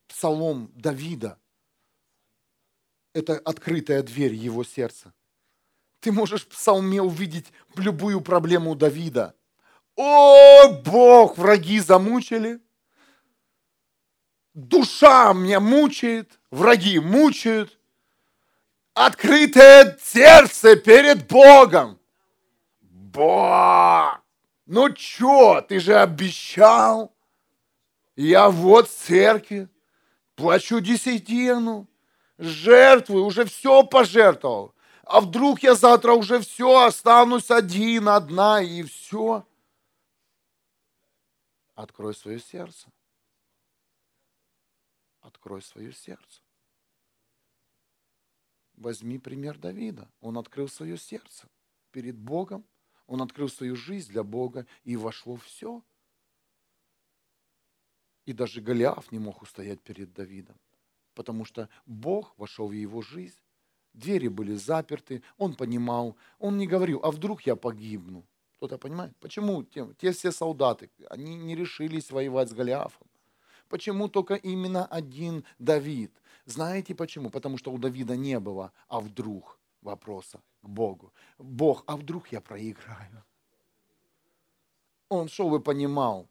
псалом Давида – это открытая дверь его сердца. Ты можешь в псалме увидеть любую проблему Давида. О, Бог, враги замучили. Душа меня мучает, враги мучают. Открытое сердце перед Богом. Бог, ну чё, ты же обещал. Я вот в церкви, плачу десятину, жертвую, уже все пожертвовал. А вдруг я завтра уже все, останусь один, одна и все. Открой свое сердце. Открой свое сердце. Возьми пример Давида. Он открыл свое сердце перед Богом. Он открыл свою жизнь для Бога и вошло все. И даже Голиаф не мог устоять перед Давидом, потому что Бог вошел в его жизнь, двери были заперты, он понимал, он не говорил, а вдруг я погибну. Кто-то понимает? Почему те, те все солдаты, они не решились воевать с Голиафом? Почему только именно один Давид? Знаете почему? Потому что у Давида не было, а вдруг вопроса к Богу. Бог, а вдруг я проиграю? Он шел и понимал,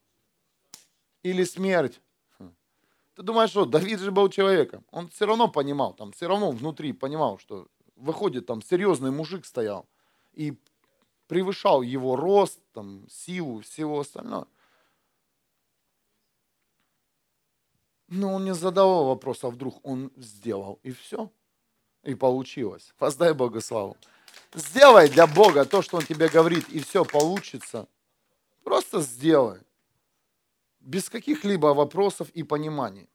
или смерть. Хм. Ты думаешь, что Давид же был человеком. Он все равно понимал, там все равно внутри понимал, что выходит там серьезный мужик стоял и превышал его рост, там, силу, всего остального. Но он не задавал вопроса, а вдруг он сделал, и все. И получилось. Воздай Богу славу. Сделай для Бога то, что Он тебе говорит, и все получится. Просто сделай без каких-либо вопросов и пониманий.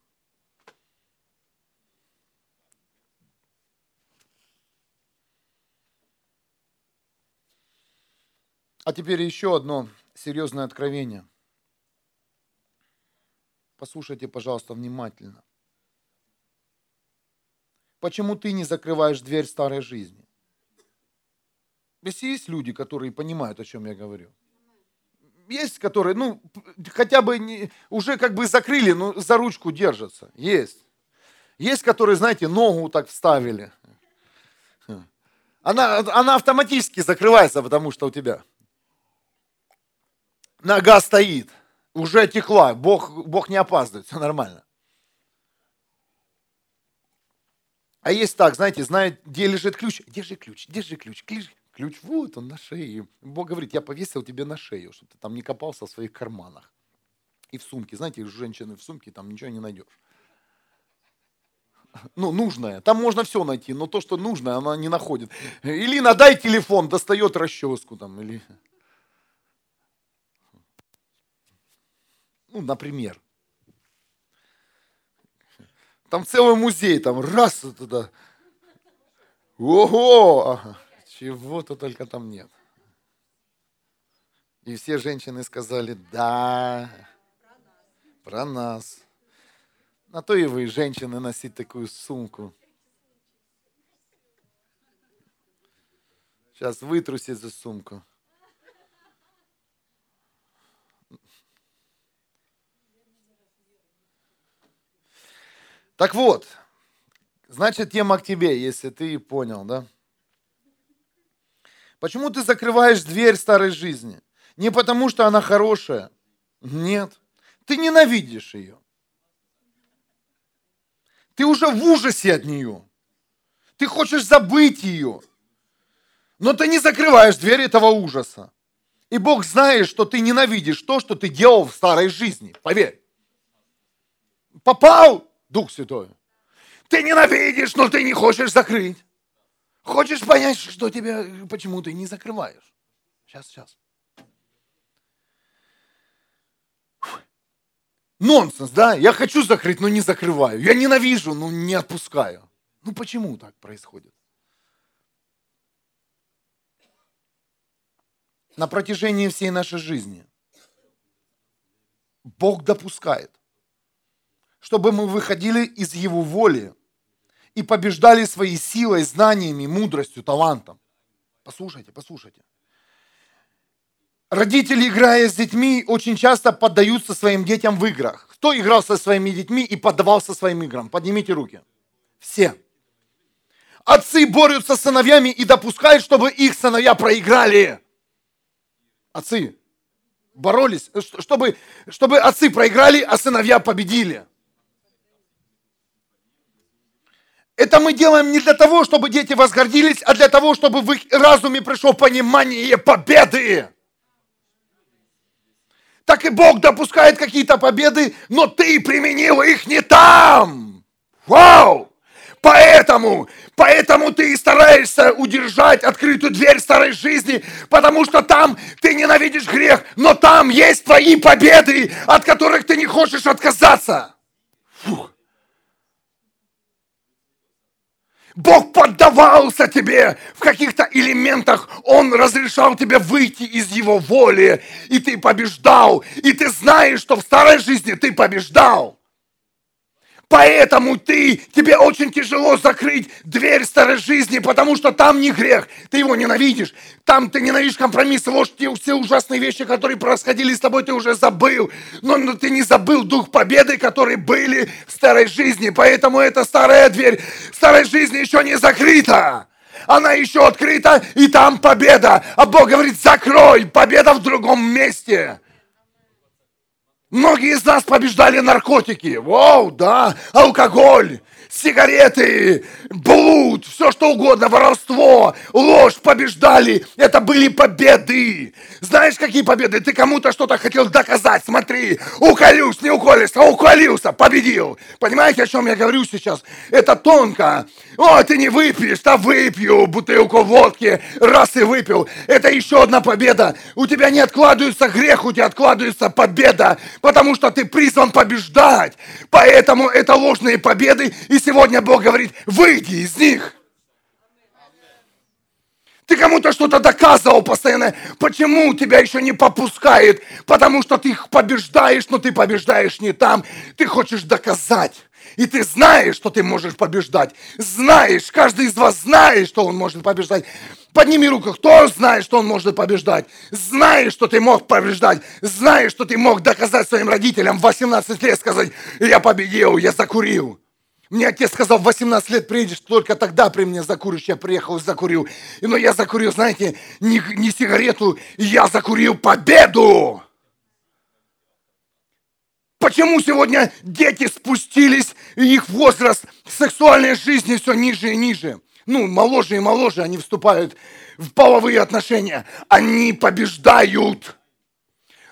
А теперь еще одно серьезное откровение. Послушайте, пожалуйста, внимательно. Почему ты не закрываешь дверь старой жизни? Если есть люди, которые понимают, о чем я говорю есть, которые, ну, хотя бы не, уже как бы закрыли, но за ручку держатся. Есть. Есть, которые, знаете, ногу так вставили. Она, она автоматически закрывается, потому что у тебя нога стоит, уже текла, Бог, Бог не опаздывает, все нормально. А есть так, знаете, знает, где лежит ключ, держи ключ, держи ключ, ключ, Ключ вот он на шее. Бог говорит, я повесил тебе на шею, чтобы ты там не копался в своих карманах. И в сумке. Знаете, женщины в сумке там ничего не найдешь. Ну, нужное. Там можно все найти, но то, что нужное, она не находит. Или надай телефон, достает расческу там. Или... Ну, например. Там целый музей, там раз туда. Ого! Чего-то только там нет. И все женщины сказали, да, про нас. На то и вы, женщины, носить такую сумку. Сейчас вытрусить за сумку. Так вот, значит, тема к тебе, если ты понял, да? Почему ты закрываешь дверь старой жизни? Не потому, что она хорошая. Нет. Ты ненавидишь ее. Ты уже в ужасе от нее. Ты хочешь забыть ее. Но ты не закрываешь дверь этого ужаса. И Бог знает, что ты ненавидишь то, что ты делал в старой жизни. Поверь. Попал Дух Святой. Ты ненавидишь, но ты не хочешь закрыть. Хочешь понять, что тебя, почему ты не закрываешь? Сейчас, сейчас. Нонсенс, да? Я хочу закрыть, но не закрываю. Я ненавижу, но не отпускаю. Ну почему так происходит? На протяжении всей нашей жизни Бог допускает, чтобы мы выходили из Его воли и побеждали своей силой, знаниями, мудростью, талантом. Послушайте, послушайте. Родители, играя с детьми, очень часто поддаются своим детям в играх. Кто играл со своими детьми и поддавался своим играм? Поднимите руки. Все. Отцы борются с сыновьями и допускают, чтобы их сыновья проиграли. Отцы боролись, чтобы, чтобы отцы проиграли, а сыновья победили. Это мы делаем не для того, чтобы дети возгордились, а для того, чтобы в их разуме пришло понимание победы так и Бог допускает какие-то победы, но ты применил их не там. Вау! Поэтому, поэтому ты и стараешься удержать открытую дверь старой жизни, потому что там ты ненавидишь грех, но там есть твои победы, от которых ты не хочешь отказаться. Фух. Бог поддавался тебе в каких-то элементах. Он разрешал тебе выйти из Его воли. И ты побеждал. И ты знаешь, что в старой жизни ты побеждал. Поэтому ты, тебе очень тяжело закрыть дверь старой жизни, потому что там не грех, ты его ненавидишь. Там ты ненавидишь компромиссы, ложь, те все ужасные вещи, которые происходили с тобой, ты уже забыл. Но, но ты не забыл дух победы, которые были в старой жизни. Поэтому эта старая дверь старой жизни еще не закрыта. Она еще открыта, и там победа. А Бог говорит, закрой, победа в другом месте. Многие из нас побеждали наркотики. Вау, да, алкоголь, сигареты, блуд, все что угодно, воровство, ложь побеждали. Это были победы. Знаешь, какие победы? Ты кому-то что-то хотел доказать. Смотри, уколюсь, не уколешься, уколился, победил. Понимаете, о чем я говорю сейчас? Это тонко. О, ты не выпьешь, да выпью бутылку водки, раз и выпил. Это еще одна победа. У тебя не откладывается грех, у тебя откладывается победа, потому что ты призван побеждать. Поэтому это ложные победы, и сегодня Бог говорит, выйди из них. Ты кому-то что-то доказывал постоянно. Почему тебя еще не попускает? Потому что ты их побеждаешь, но ты побеждаешь не там. Ты хочешь доказать. И ты знаешь, что ты можешь побеждать. Знаешь, каждый из вас знает, что он может побеждать. Подними руку, кто знает, что он может побеждать? Знаешь, что ты мог побеждать. Знаешь, что ты мог доказать своим родителям в 18 лет сказать, я победил, я закурил. Мне отец сказал, в 18 лет приедешь, только тогда при мне закуришь. Я приехал и закурил. Но я закурил, знаете, не, не сигарету, я закурил победу. Почему сегодня дети спустились, и их возраст сексуальной жизни все ниже и ниже? Ну, моложе и моложе они вступают в половые отношения. Они побеждают.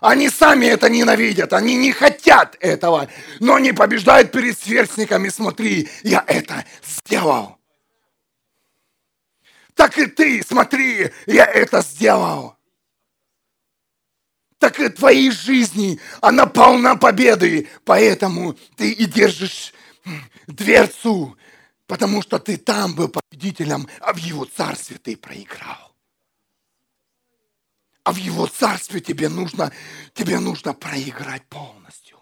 Они сами это ненавидят, они не хотят этого, но они побеждают перед сверстниками. Смотри, я это сделал. Так и ты, смотри, я это сделал так и твоей жизни, она полна победы. Поэтому ты и держишь дверцу, потому что ты там был победителем, а в его царстве ты проиграл. А в его царстве тебе нужно, тебе нужно проиграть полностью.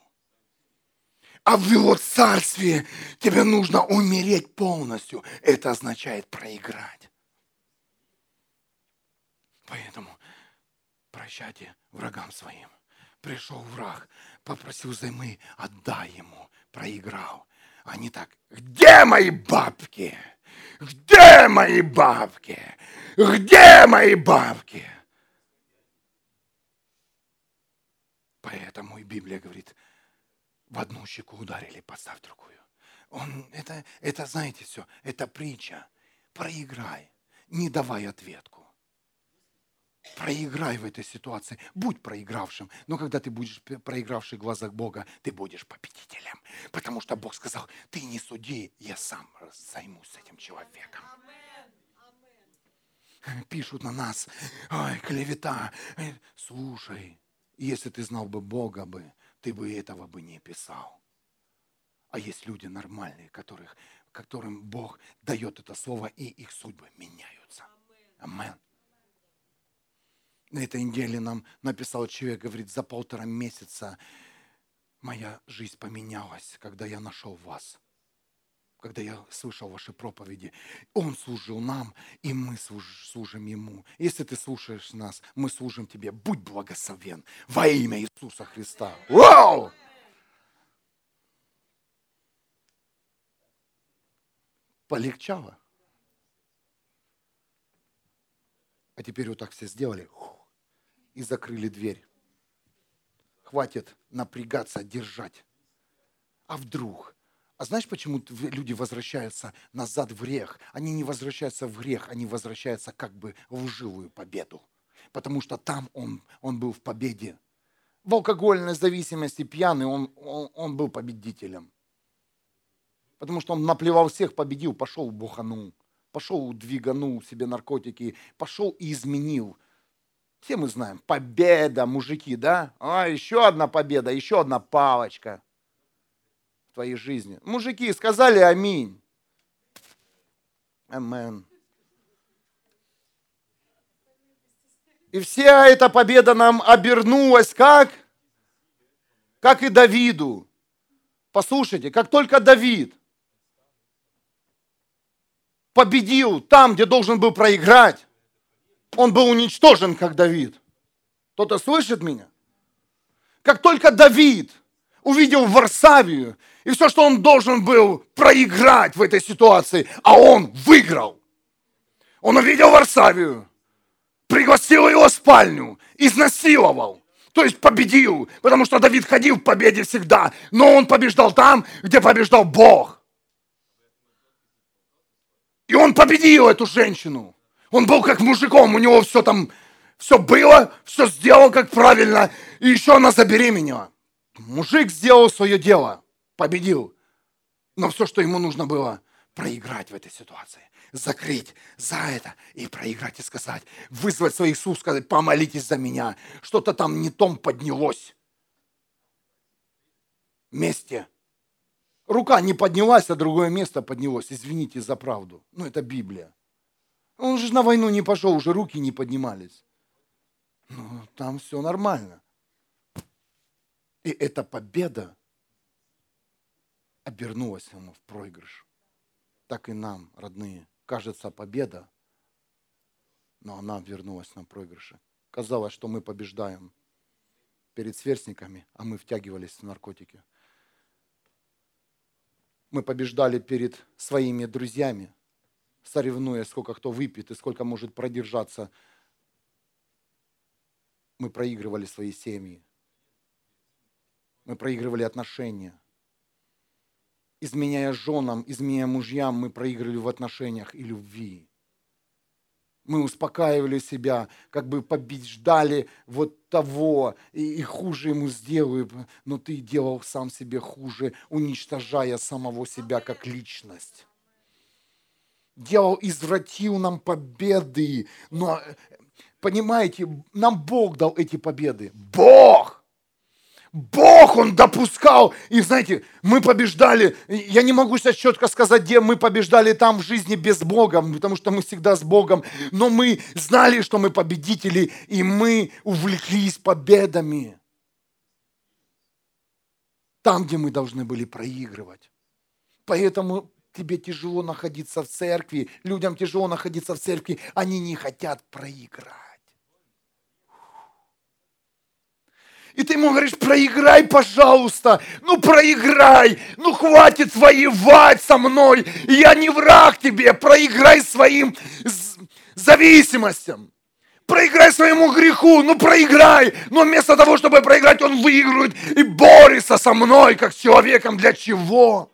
А в его царстве тебе нужно умереть полностью. Это означает проиграть. Поэтому прощайте врагам своим. Пришел враг, попросил займы, отдай ему, проиграл. Они так, где мои бабки? Где мои бабки? Где мои бабки? Поэтому и Библия говорит, в одну щеку ударили, поставь другую. Он, это, это, знаете, все, это притча. Проиграй, не давай ответку. Проиграй в этой ситуации. Будь проигравшим. Но когда ты будешь проигравший в глазах Бога, ты будешь победителем. Потому что Бог сказал, ты не суди, я сам займусь этим человеком. Пишут на нас, ой, клевета. Слушай, если ты знал бы Бога бы, ты бы этого бы не писал. А есть люди нормальные, которых, которым Бог дает это слово, и их судьбы меняются. Аминь. На этой неделе нам написал человек, говорит, за полтора месяца моя жизнь поменялась, когда я нашел вас. когда я слышал ваши проповеди. Он служил нам, и мы служим Ему. Если ты слушаешь нас, мы служим Тебе. Будь благословен во имя Иисуса Христа. Вау! Полегчало. А теперь вот так все сделали и закрыли дверь. Хватит напрягаться, держать. А вдруг? А знаешь, почему люди возвращаются назад в грех? Они не возвращаются в грех, они возвращаются как бы в лживую победу. Потому что там он, он был в победе. В алкогольной зависимости пьяный он, он, он был победителем. Потому что он наплевал всех, победил, пошел буханул пошел, двиганул себе наркотики, пошел и изменил. Все мы знаем, победа, мужики, да? А, еще одна победа, еще одна палочка в твоей жизни. Мужики сказали аминь. Амен. И вся эта победа нам обернулась как? Как и Давиду. Послушайте, как только Давид – победил там, где должен был проиграть. Он был уничтожен, как Давид. Кто-то слышит меня? Как только Давид увидел Варсавию, и все, что он должен был проиграть в этой ситуации, а он выиграл. Он увидел Варсавию, пригласил его в спальню, изнасиловал. То есть победил, потому что Давид ходил в победе всегда, но он побеждал там, где побеждал Бог. И он победил эту женщину. Он был как мужиком, у него все там, все было, все сделал как правильно. И еще она забеременела. Мужик сделал свое дело, победил. Но все, что ему нужно было, проиграть в этой ситуации. Закрыть за это и проиграть и сказать, вызвать своих Иисус, сказать, помолитесь за меня. Что-то там не том поднялось. Вместе Рука не поднялась, а другое место поднялось. Извините за правду. Ну, это Библия. Он же на войну не пошел, уже руки не поднимались. Ну, там все нормально. И эта победа обернулась ему в проигрыш. Так и нам, родные, кажется победа, но она вернулась на проигрыше. Казалось, что мы побеждаем перед сверстниками, а мы втягивались в наркотики мы побеждали перед своими друзьями, соревнуя, сколько кто выпьет и сколько может продержаться. Мы проигрывали свои семьи. Мы проигрывали отношения. Изменяя женам, изменяя мужьям, мы проигрывали в отношениях и любви мы успокаивали себя, как бы побеждали вот того, и, и хуже ему сделаю, но ты делал сам себе хуже, уничтожая самого себя как личность. Делал, извратил нам победы, но, понимаете, нам Бог дал эти победы. Бог! Бог, Он допускал. И знаете, мы побеждали. Я не могу сейчас четко сказать, где мы побеждали там в жизни без Бога, потому что мы всегда с Богом. Но мы знали, что мы победители, и мы увлеклись победами. Там, где мы должны были проигрывать. Поэтому тебе тяжело находиться в церкви, людям тяжело находиться в церкви, они не хотят проиграть. И ты ему говоришь, проиграй, пожалуйста, ну проиграй, ну хватит воевать со мной, я не враг тебе, проиграй своим зависимостям. Проиграй своему греху, ну проиграй. Но вместо того, чтобы проиграть, он выигрывает и борется со мной, как с человеком. Для чего?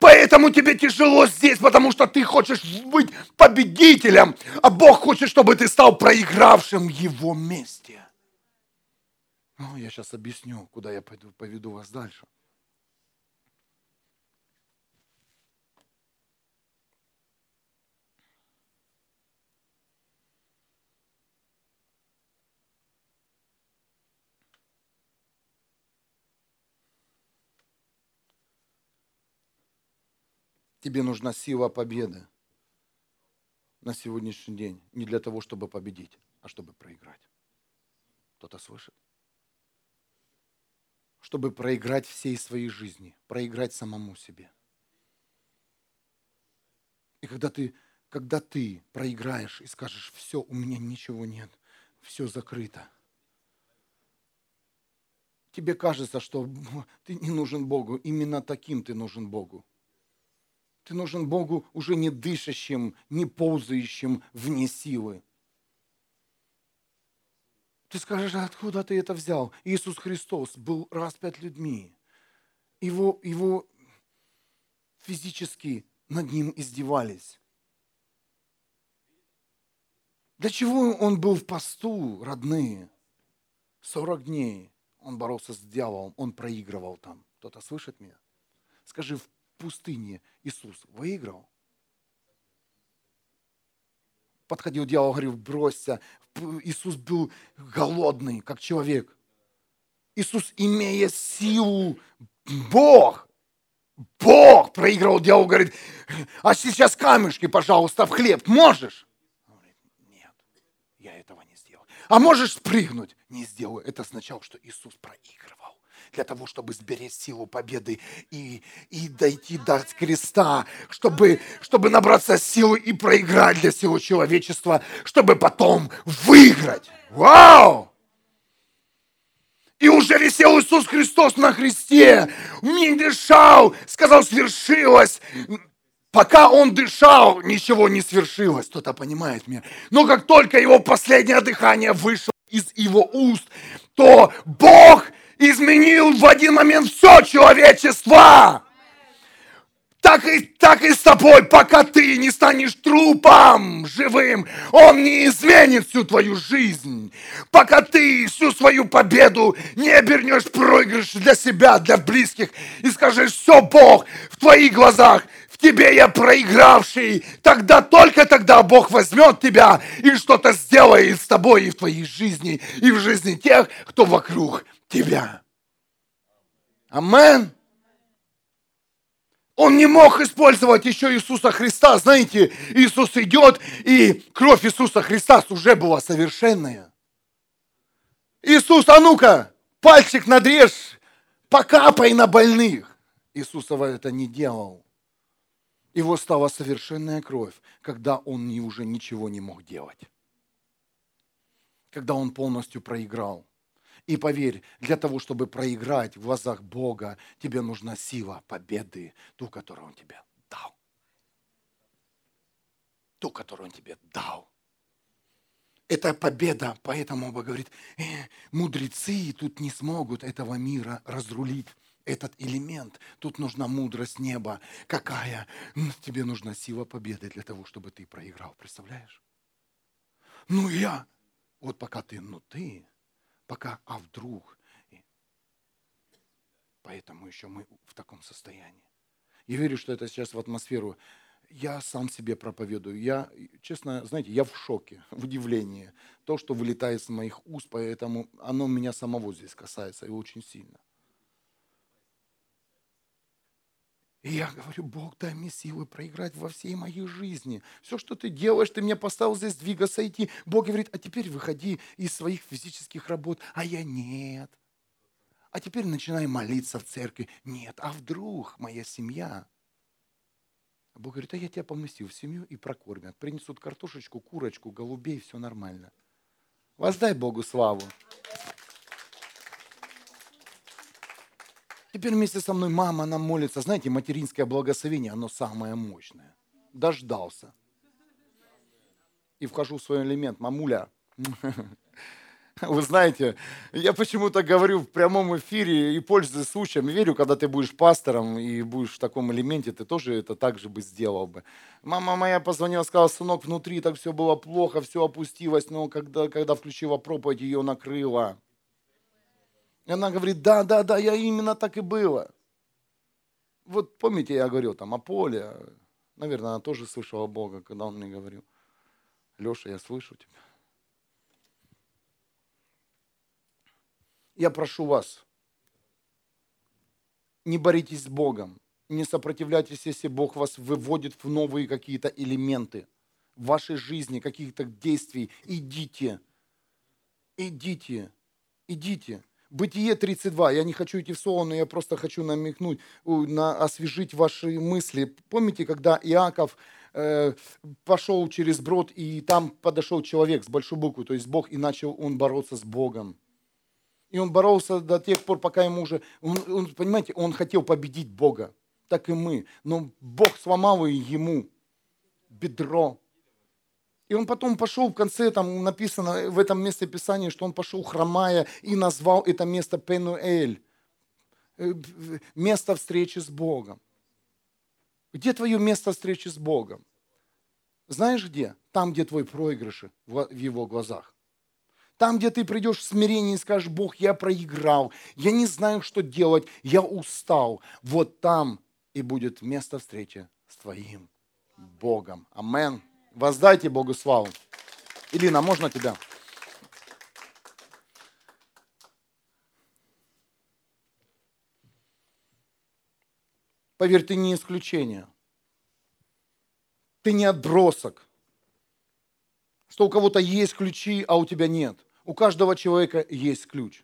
Поэтому тебе тяжело здесь, потому что ты хочешь быть победителем, а Бог хочет, чтобы ты стал проигравшим в его месте. Ну, я сейчас объясню, куда я пойду, поведу вас дальше. Тебе нужна сила победы на сегодняшний день. Не для того, чтобы победить, а чтобы проиграть. Кто-то слышит? чтобы проиграть всей своей жизни, проиграть самому себе. когда ты, когда ты проиграешь и скажешь, все, у меня ничего нет, все закрыто. Тебе кажется, что ты не нужен Богу. Именно таким ты нужен Богу. Ты нужен Богу уже не дышащим, не ползающим вне силы. Ты скажешь, «А откуда ты это взял? Иисус Христос был распят людьми. Его, его физически над ним издевались. Для чего он был в посту, родные? 40 дней он боролся с дьяволом, он проигрывал там. Кто-то слышит меня? Скажи, в пустыне Иисус выиграл? Подходил дьявол, говорил, бросься. Иисус был голодный, как человек. Иисус, имея силу, Бог, Бог проигрывал дьявол, говорит, а сейчас камешки, пожалуйста, в хлеб можешь? Он говорит, нет, я этого не сделаю. А можешь спрыгнуть? Не сделаю. Это означало, что Иисус проигрывал для того, чтобы сберечь силу победы и, и дойти до креста, чтобы, чтобы набраться силы и проиграть для всего человечества, чтобы потом выиграть. Вау! И уже висел Иисус Христос на кресте, не дышал, сказал, свершилось. Пока он дышал, ничего не свершилось, кто-то понимает меня. Но как только его последнее дыхание вышло из его уст, то Бог изменил в один момент все человечество. Так и, так и с тобой, пока ты не станешь трупом живым, Он не изменит всю твою жизнь. Пока ты всю свою победу не обернешь проигрыш для себя, для близких, и скажешь, все, Бог, в твоих глазах, в тебе я проигравший, тогда, только тогда Бог возьмет тебя и что-то сделает с тобой и в твоей жизни, и в жизни тех, кто вокруг тебя. Амен. Он не мог использовать еще Иисуса Христа. Знаете, Иисус идет, и кровь Иисуса Христа уже была совершенная. Иисус, а ну-ка, пальчик надрежь, покапай на больных. Иисус это не делал. Его стала совершенная кровь, когда он уже ничего не мог делать. Когда он полностью проиграл. И поверь, для того, чтобы проиграть в глазах Бога, тебе нужна сила победы, ту, которую Он тебе дал. Ту, которую Он тебе дал. Это победа, поэтому Бог говорит, э, мудрецы тут не смогут этого мира разрулить этот элемент. Тут нужна мудрость неба. Какая? Тебе нужна сила победы для того, чтобы ты проиграл. Представляешь? Ну я. Вот пока ты, ну ты, пока, а вдруг. Поэтому еще мы в таком состоянии. Я верю, что это сейчас в атмосферу. Я сам себе проповедую. Я, честно, знаете, я в шоке, в удивлении. То, что вылетает с моих уст, поэтому оно меня самого здесь касается и очень сильно. И я говорю, Бог, дай мне силы проиграть во всей моей жизни. Все, что ты делаешь, ты меня поставил здесь двигаться, идти. Бог говорит, а теперь выходи из своих физических работ. А я нет. А теперь начинай молиться в церкви. Нет, а вдруг моя семья? Бог говорит, а я тебя поместил в семью и прокормят. Принесут картошечку, курочку, голубей, все нормально. Воздай Богу славу. Теперь вместе со мной мама, она молится. Знаете, материнское благословение, оно самое мощное. Дождался. И вхожу в свой элемент. Мамуля, вы знаете, я почему-то говорю в прямом эфире и пользуюсь случаем, верю, когда ты будешь пастором и будешь в таком элементе, ты тоже это так же бы сделал бы. Мама моя позвонила, сказала, сынок, внутри так все было плохо, все опустилось, но когда, когда включила проповедь, ее накрыло. И она говорит, да, да, да, я именно так и было. Вот помните, я говорил там о поле, наверное, она тоже слышала Бога, когда он мне говорил, Леша, я слышу тебя. Я прошу вас, не боритесь с Богом, не сопротивляйтесь, если Бог вас выводит в новые какие-то элементы в вашей жизни, каких-то действий. Идите, идите, идите. Бытие 32. Я не хочу идти в слово, но я просто хочу намекнуть, на, освежить ваши мысли. Помните, когда Иаков э, пошел через брод, и там подошел человек с большой буквы, то есть Бог, и начал он бороться с Богом. И он боролся до тех пор, пока ему уже, он, он, понимаете, он хотел победить Бога, так и мы. Но Бог сломал ему бедро. И он потом пошел в конце, там написано в этом месте Писания, что он пошел хромая и назвал это место Пенуэль, э, место встречи с Богом. Где твое место встречи с Богом? Знаешь где? Там, где твой проигрыш в его глазах. Там, где ты придешь в смирение и скажешь, Бог, я проиграл, я не знаю, что делать, я устал. Вот там и будет место встречи с твоим Богом. Амен. Воздайте Богу славу. Илина, можно тебя? Поверь, ты не исключение. Ты не отбросок. Что у кого-то есть ключи, а у тебя нет. У каждого человека есть ключ.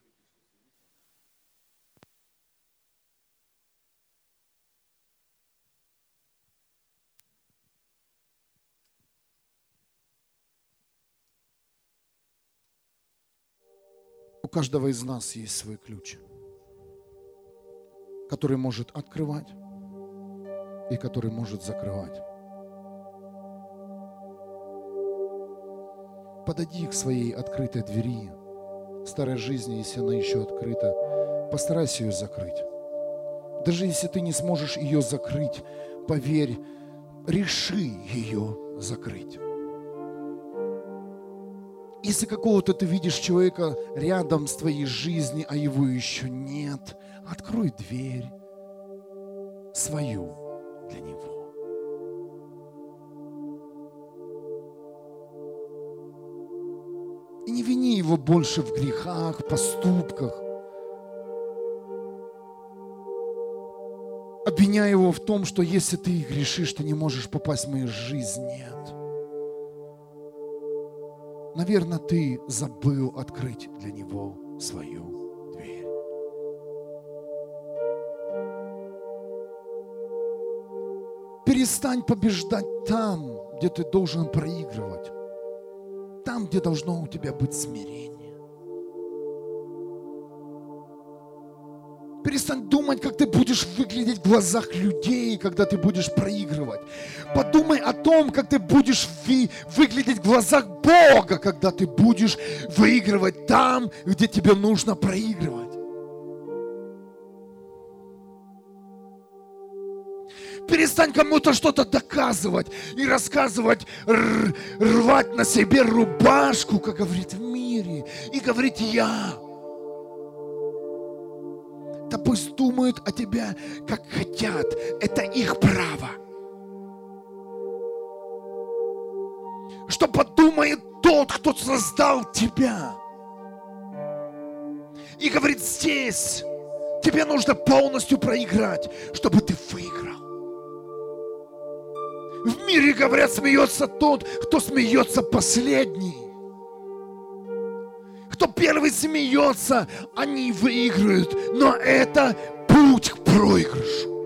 У каждого из нас есть свой ключ, который может открывать и который может закрывать. подойди к своей открытой двери, старой жизни, если она еще открыта, постарайся ее закрыть. Даже если ты не сможешь ее закрыть, поверь, реши ее закрыть. Если какого-то ты видишь человека рядом с твоей жизнью, а его еще нет, открой дверь свою для него. И не вини его больше в грехах, поступках. Обвиняй его в том, что если ты грешишь, ты не можешь попасть в мою жизнь. Нет. Наверное, ты забыл открыть для него свою дверь. Перестань побеждать там, где ты должен проигрывать там, где должно у тебя быть смирение. Перестань думать, как ты будешь выглядеть в глазах людей, когда ты будешь проигрывать. Подумай о том, как ты будешь выглядеть в глазах Бога, когда ты будешь выигрывать там, где тебе нужно проигрывать. Перестань кому-то что-то доказывать и рассказывать, рвать на себе рубашку, как говорит в мире, и говорить «я». Да пусть думают о тебя, как хотят. Это их право. Что подумает тот, кто создал тебя. И говорит, здесь тебе нужно полностью проиграть, чтобы ты выиграл. В мире, говорят, смеется тот, кто смеется последний. Первый смеется, они выиграют. Но это путь к проигрышу.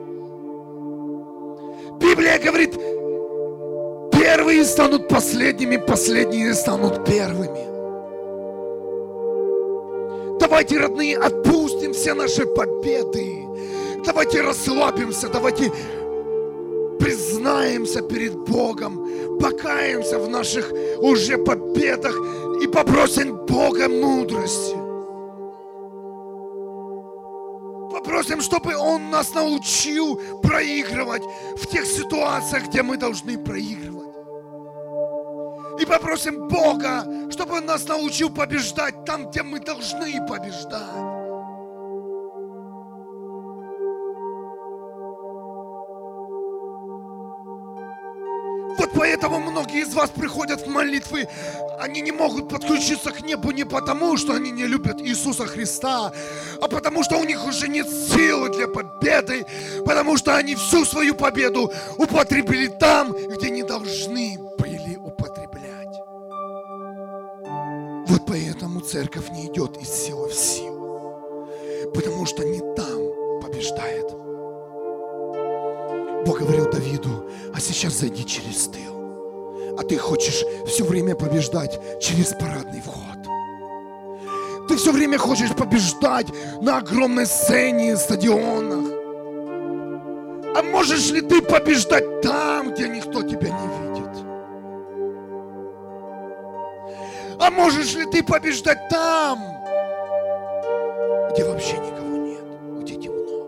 Библия говорит, первые станут последними, последние станут первыми. Давайте, родные, отпустим все наши победы. Давайте расслабимся, давайте признаемся перед Богом, покаемся в наших уже победах попросим Бога мудрости. Попросим, чтобы Он нас научил проигрывать в тех ситуациях, где мы должны проигрывать. И попросим Бога, чтобы Он нас научил побеждать там, где мы должны побеждать. Поэтому многие из вас приходят в молитвы, они не могут подключиться к небу не потому, что они не любят Иисуса Христа, а потому что у них уже нет силы для победы, потому что они всю свою победу употребили там, где не должны были употреблять. Вот поэтому церковь не идет из силы в силу, потому что не там побеждает Бог говорил Давиду, а сейчас зайди через тыл. А ты хочешь все время побеждать через парадный вход. Ты все время хочешь побеждать на огромной сцене, стадионах. А можешь ли ты побеждать там, где никто тебя не видит? А можешь ли ты побеждать там, где вообще никого нет, где темно?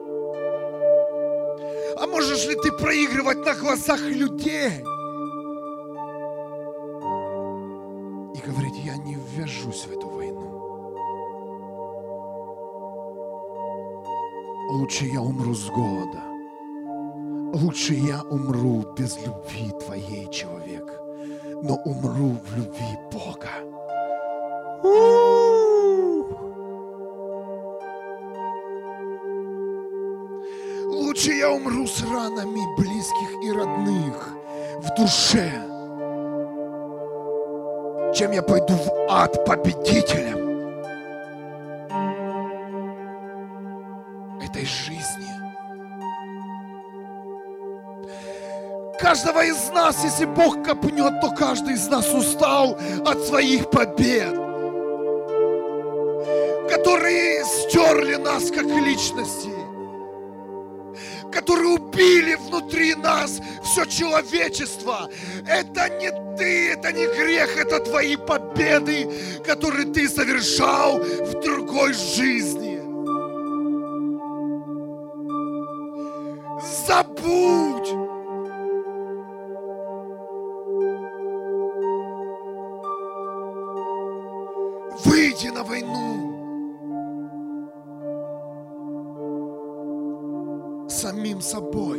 А можешь ли ты проигрывать на глазах людей? И говорить, я не ввяжусь в эту войну. Лучше я умру с голода, Лучше я умру без любви твоей, человек, но умру в любви Бога. Лучше я умру с ранами близких и родных в душе, чем я пойду в ад победителем. этой жизни. каждого из нас, если Бог копнет, то каждый из нас устал от своих побед, которые стерли нас как личности, которые убили внутри нас все человечество. Это не ты, это не грех, это твои победы, которые ты совершал в другой жизни. Забудь Самим собой.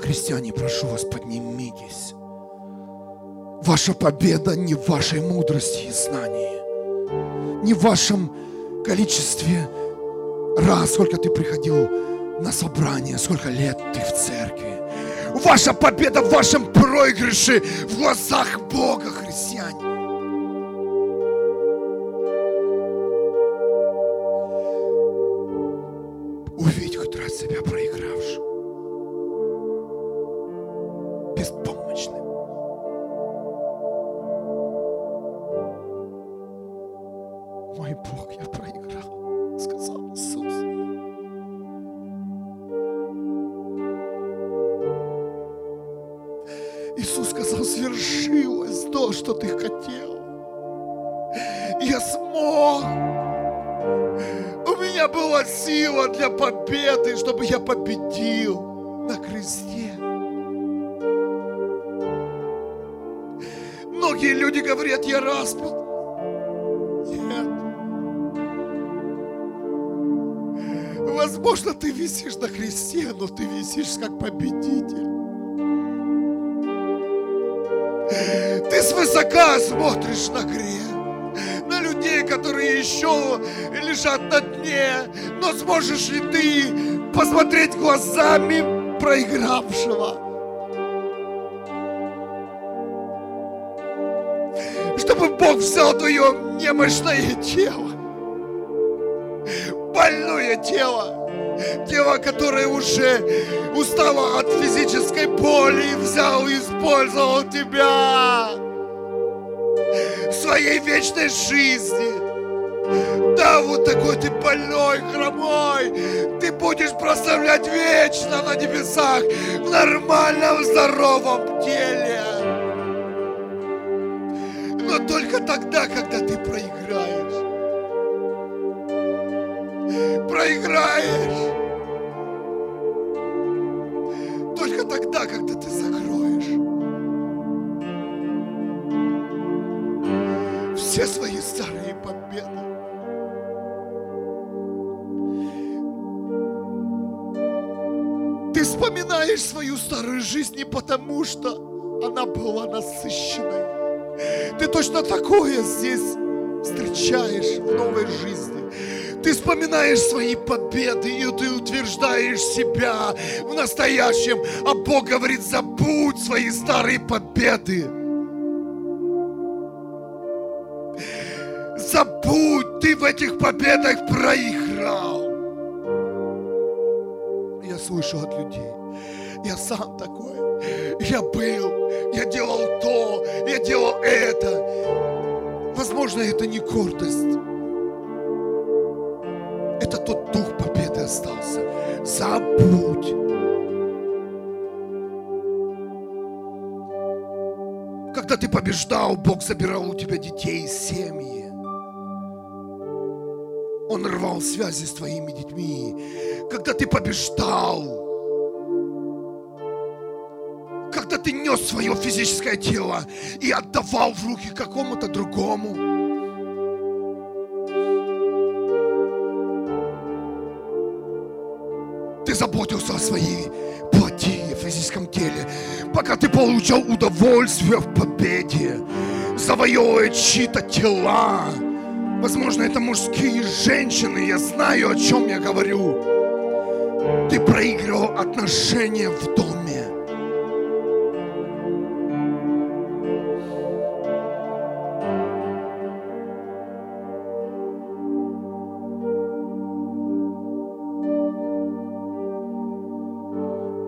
Христиане, прошу вас, поднимитесь. Ваша победа не в вашей мудрости и знании, не в вашем количестве раз, сколько ты приходил на собрание, сколько лет ты в церкви. Ваша победа в вашем проигрыше в глазах Бога, христиане. Лежат на дне, но сможешь ли ты посмотреть глазами проигравшего? Чтобы Бог взял твое немощное тело, больное тело, тело, которое уже устало от физической боли, взял и использовал тебя в своей вечной жизни. Да, вот такой ты больной, хромой, ты будешь прославлять вечно на небесах в нормальном, здоровом теле. Но только тогда, когда ты проиграешь. Проиграешь. Вспоминаешь свою старую жизнь не потому, что она была насыщенной. Ты точно такое здесь встречаешь в новой жизни. Ты вспоминаешь свои победы, и ты утверждаешь себя в настоящем. А Бог говорит, забудь свои старые победы. Забудь, ты в этих победах проиграл. я слышу от людей. Я сам такой. Я был, я делал то, я делал это. Возможно, это не гордость. Это тот дух победы остался. Забудь. Когда ты побеждал, Бог забирал у тебя детей, семьи. Он рвал связи с твоими детьми. Когда ты побеждал, когда ты нес свое физическое тело и отдавал в руки какому-то другому. Ты заботился о своей плоти, физическом теле, пока ты получал удовольствие в победе, завоевывая чьи-то тела, Возможно, это мужские женщины, я знаю, о чем я говорю. Ты проигрывал отношения в доме.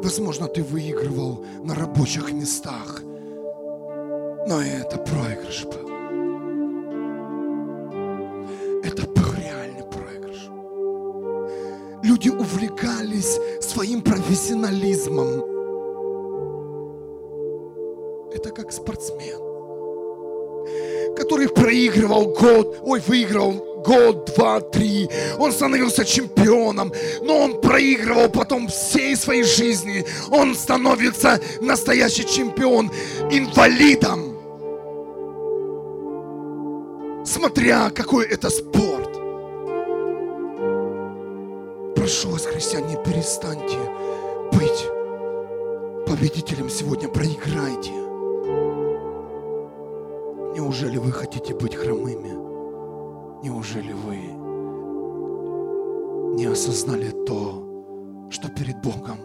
Возможно, ты выигрывал на рабочих местах, но это проигрыш был. люди увлекались своим профессионализмом. Это как спортсмен, который проигрывал год, ой, выиграл год, два, три. Он становился чемпионом, но он проигрывал потом всей своей жизни. Он становится настоящий чемпион, инвалидом. Смотря какой это спорт. прошу вас, христиане, перестаньте быть победителем сегодня, проиграйте. Неужели вы хотите быть хромыми? Неужели вы не осознали то, что перед Богом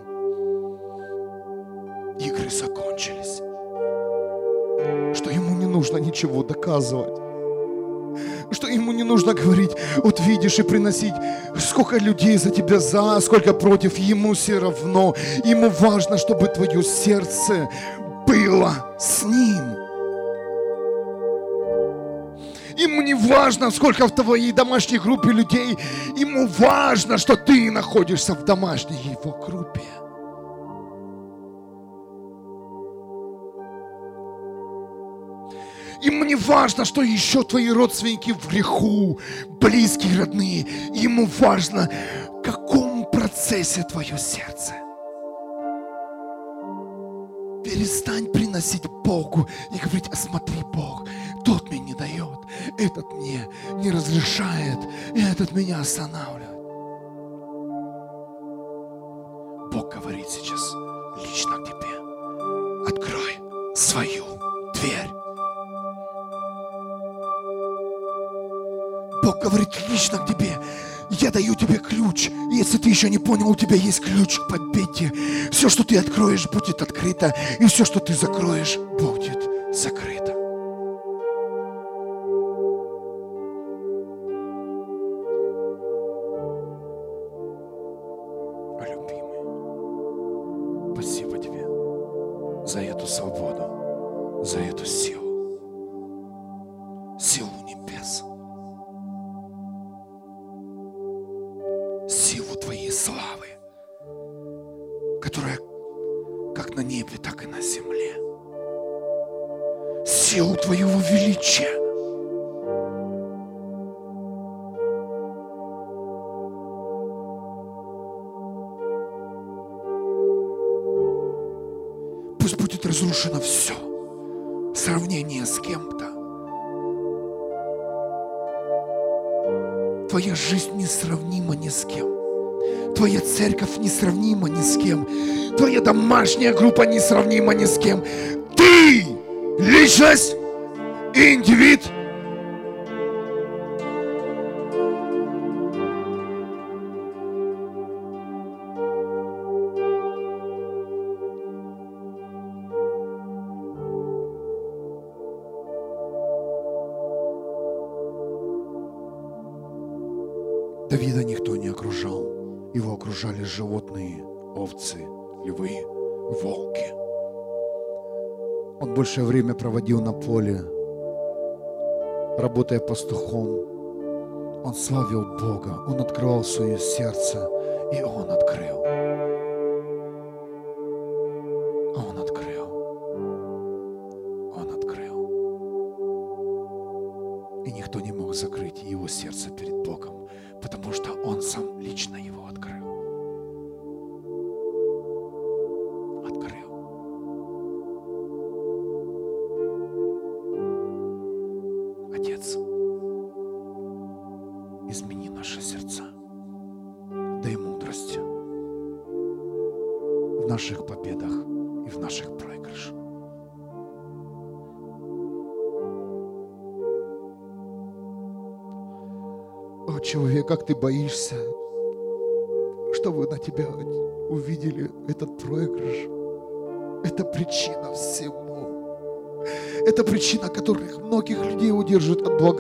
игры закончились? Что Ему не нужно ничего доказывать? что ему не нужно говорить, вот видишь и приносить, сколько людей за тебя за, сколько против, ему все равно. Ему важно, чтобы твое сердце было с ним. Ему не важно, сколько в твоей домашней группе людей. Ему важно, что ты находишься в домашней его группе. Ему не важно, что еще твои родственники в греху, близкие, родные. Ему важно, в каком процессе твое сердце. Перестань приносить Богу и говорить, смотри, Бог, тот мне не дает, этот мне не разрешает, и этот меня останавливает. Бог говорит сейчас лично к тебе. Открой свою дверь. Бог говорит лично к тебе. Я даю тебе ключ. Если ты еще не понял, у тебя есть ключ к победе. Все, что ты откроешь, будет открыто. И все, что ты закроешь, будет закрыто. Пусть будет разрушено все. Сравнение с кем-то. Твоя жизнь несравнима ни с кем. Твоя церковь несравнима ни с кем. Твоя домашняя группа несравнима ни с кем. Ты личность, индивид – большее время проводил на поле, работая пастухом. Он славил Бога, он открывал свое сердце, и он открыл.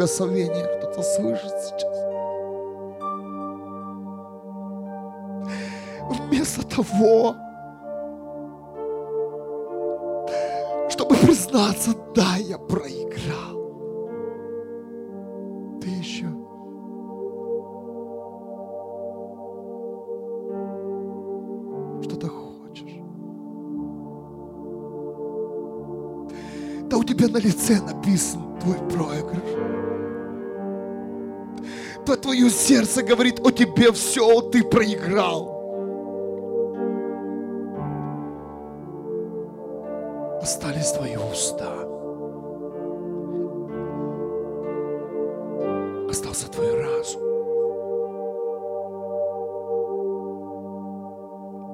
Благословения. Кто-то слышит сейчас. Вместо того, чтобы признаться, да, я проиграл. Ты еще что-то хочешь. Да у тебя на лице написан твое сердце говорит о тебе все, ты проиграл. Остались твои уста. Остался твой разум.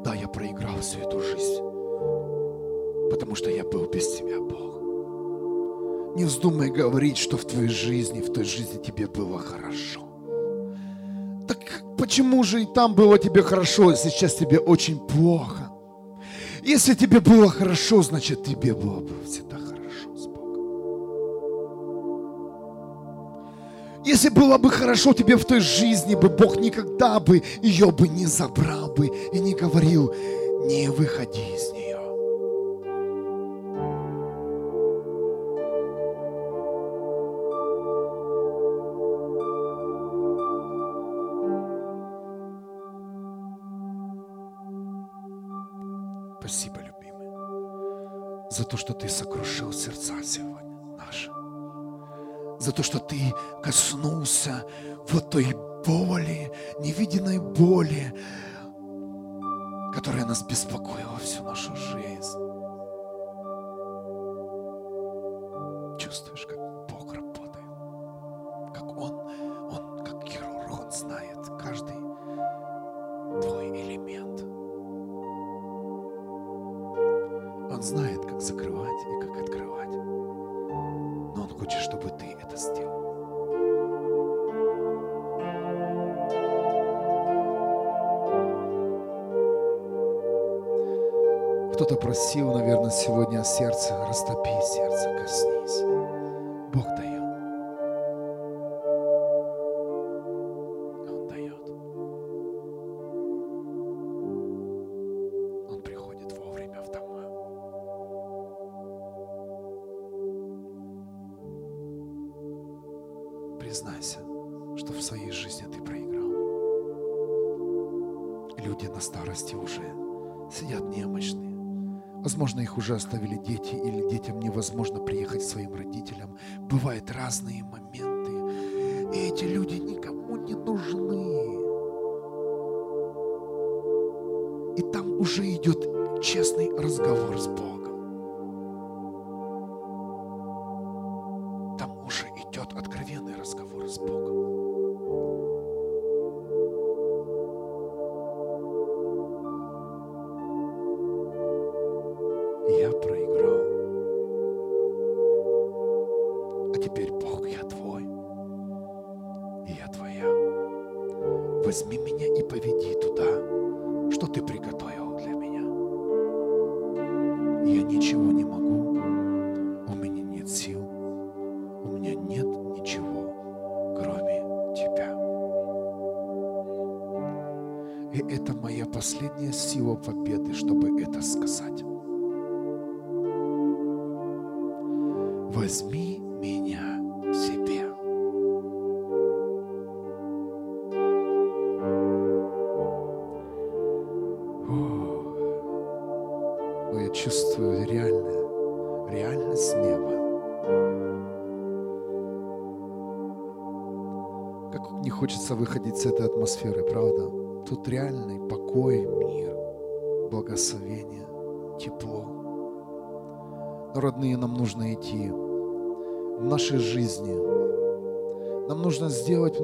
Да, я проиграл всю эту жизнь, потому что я был без тебя, Бог. Не вздумай говорить, что в твоей жизни, в той жизни тебе было хорошо. Почему же и там было тебе хорошо, а сейчас тебе очень плохо? Если тебе было хорошо, значит тебе было бы всегда хорошо с Богом. Если было бы хорошо тебе в той жизни, бы Бог никогда бы ее бы не забрал бы и не говорил, не выходи из нее. За то, что ты сокрушил сердца сегодня наши. За то, что ты коснулся вот той боли, невиденной боли, которая нас беспокоила всю нашу жизнь. Откровенный разговор с Богом.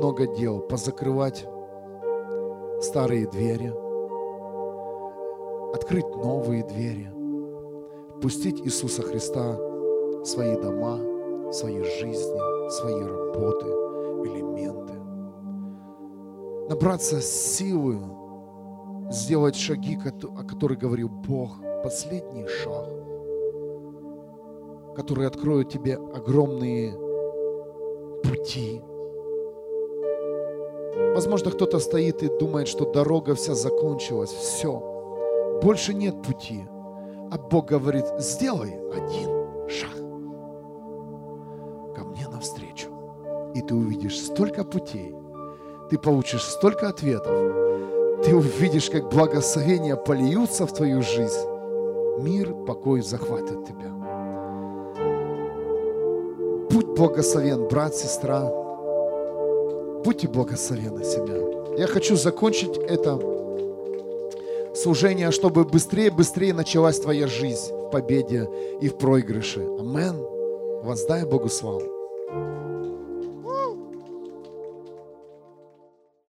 Много дел, позакрывать старые двери, открыть новые двери, пустить Иисуса Христа в свои дома, в свои жизни, в свои работы, элементы. Набраться силы, сделать шаги, о которых говорил Бог, последний шаг – которые откроют тебе огромные пути. Возможно, кто-то стоит и думает, что дорога вся закончилась, все, больше нет пути. А Бог говорит, сделай один шаг ко мне навстречу. И ты увидишь столько путей, ты получишь столько ответов, ты увидишь, как благословения польются в твою жизнь. Мир, покой захватит тебя. Будь благословен, брат, сестра. Будьте благословены, семья. Я хочу закончить это служение, чтобы быстрее-быстрее началась твоя жизнь в победе и в проигрыше. Амен. Воздай Богу славу.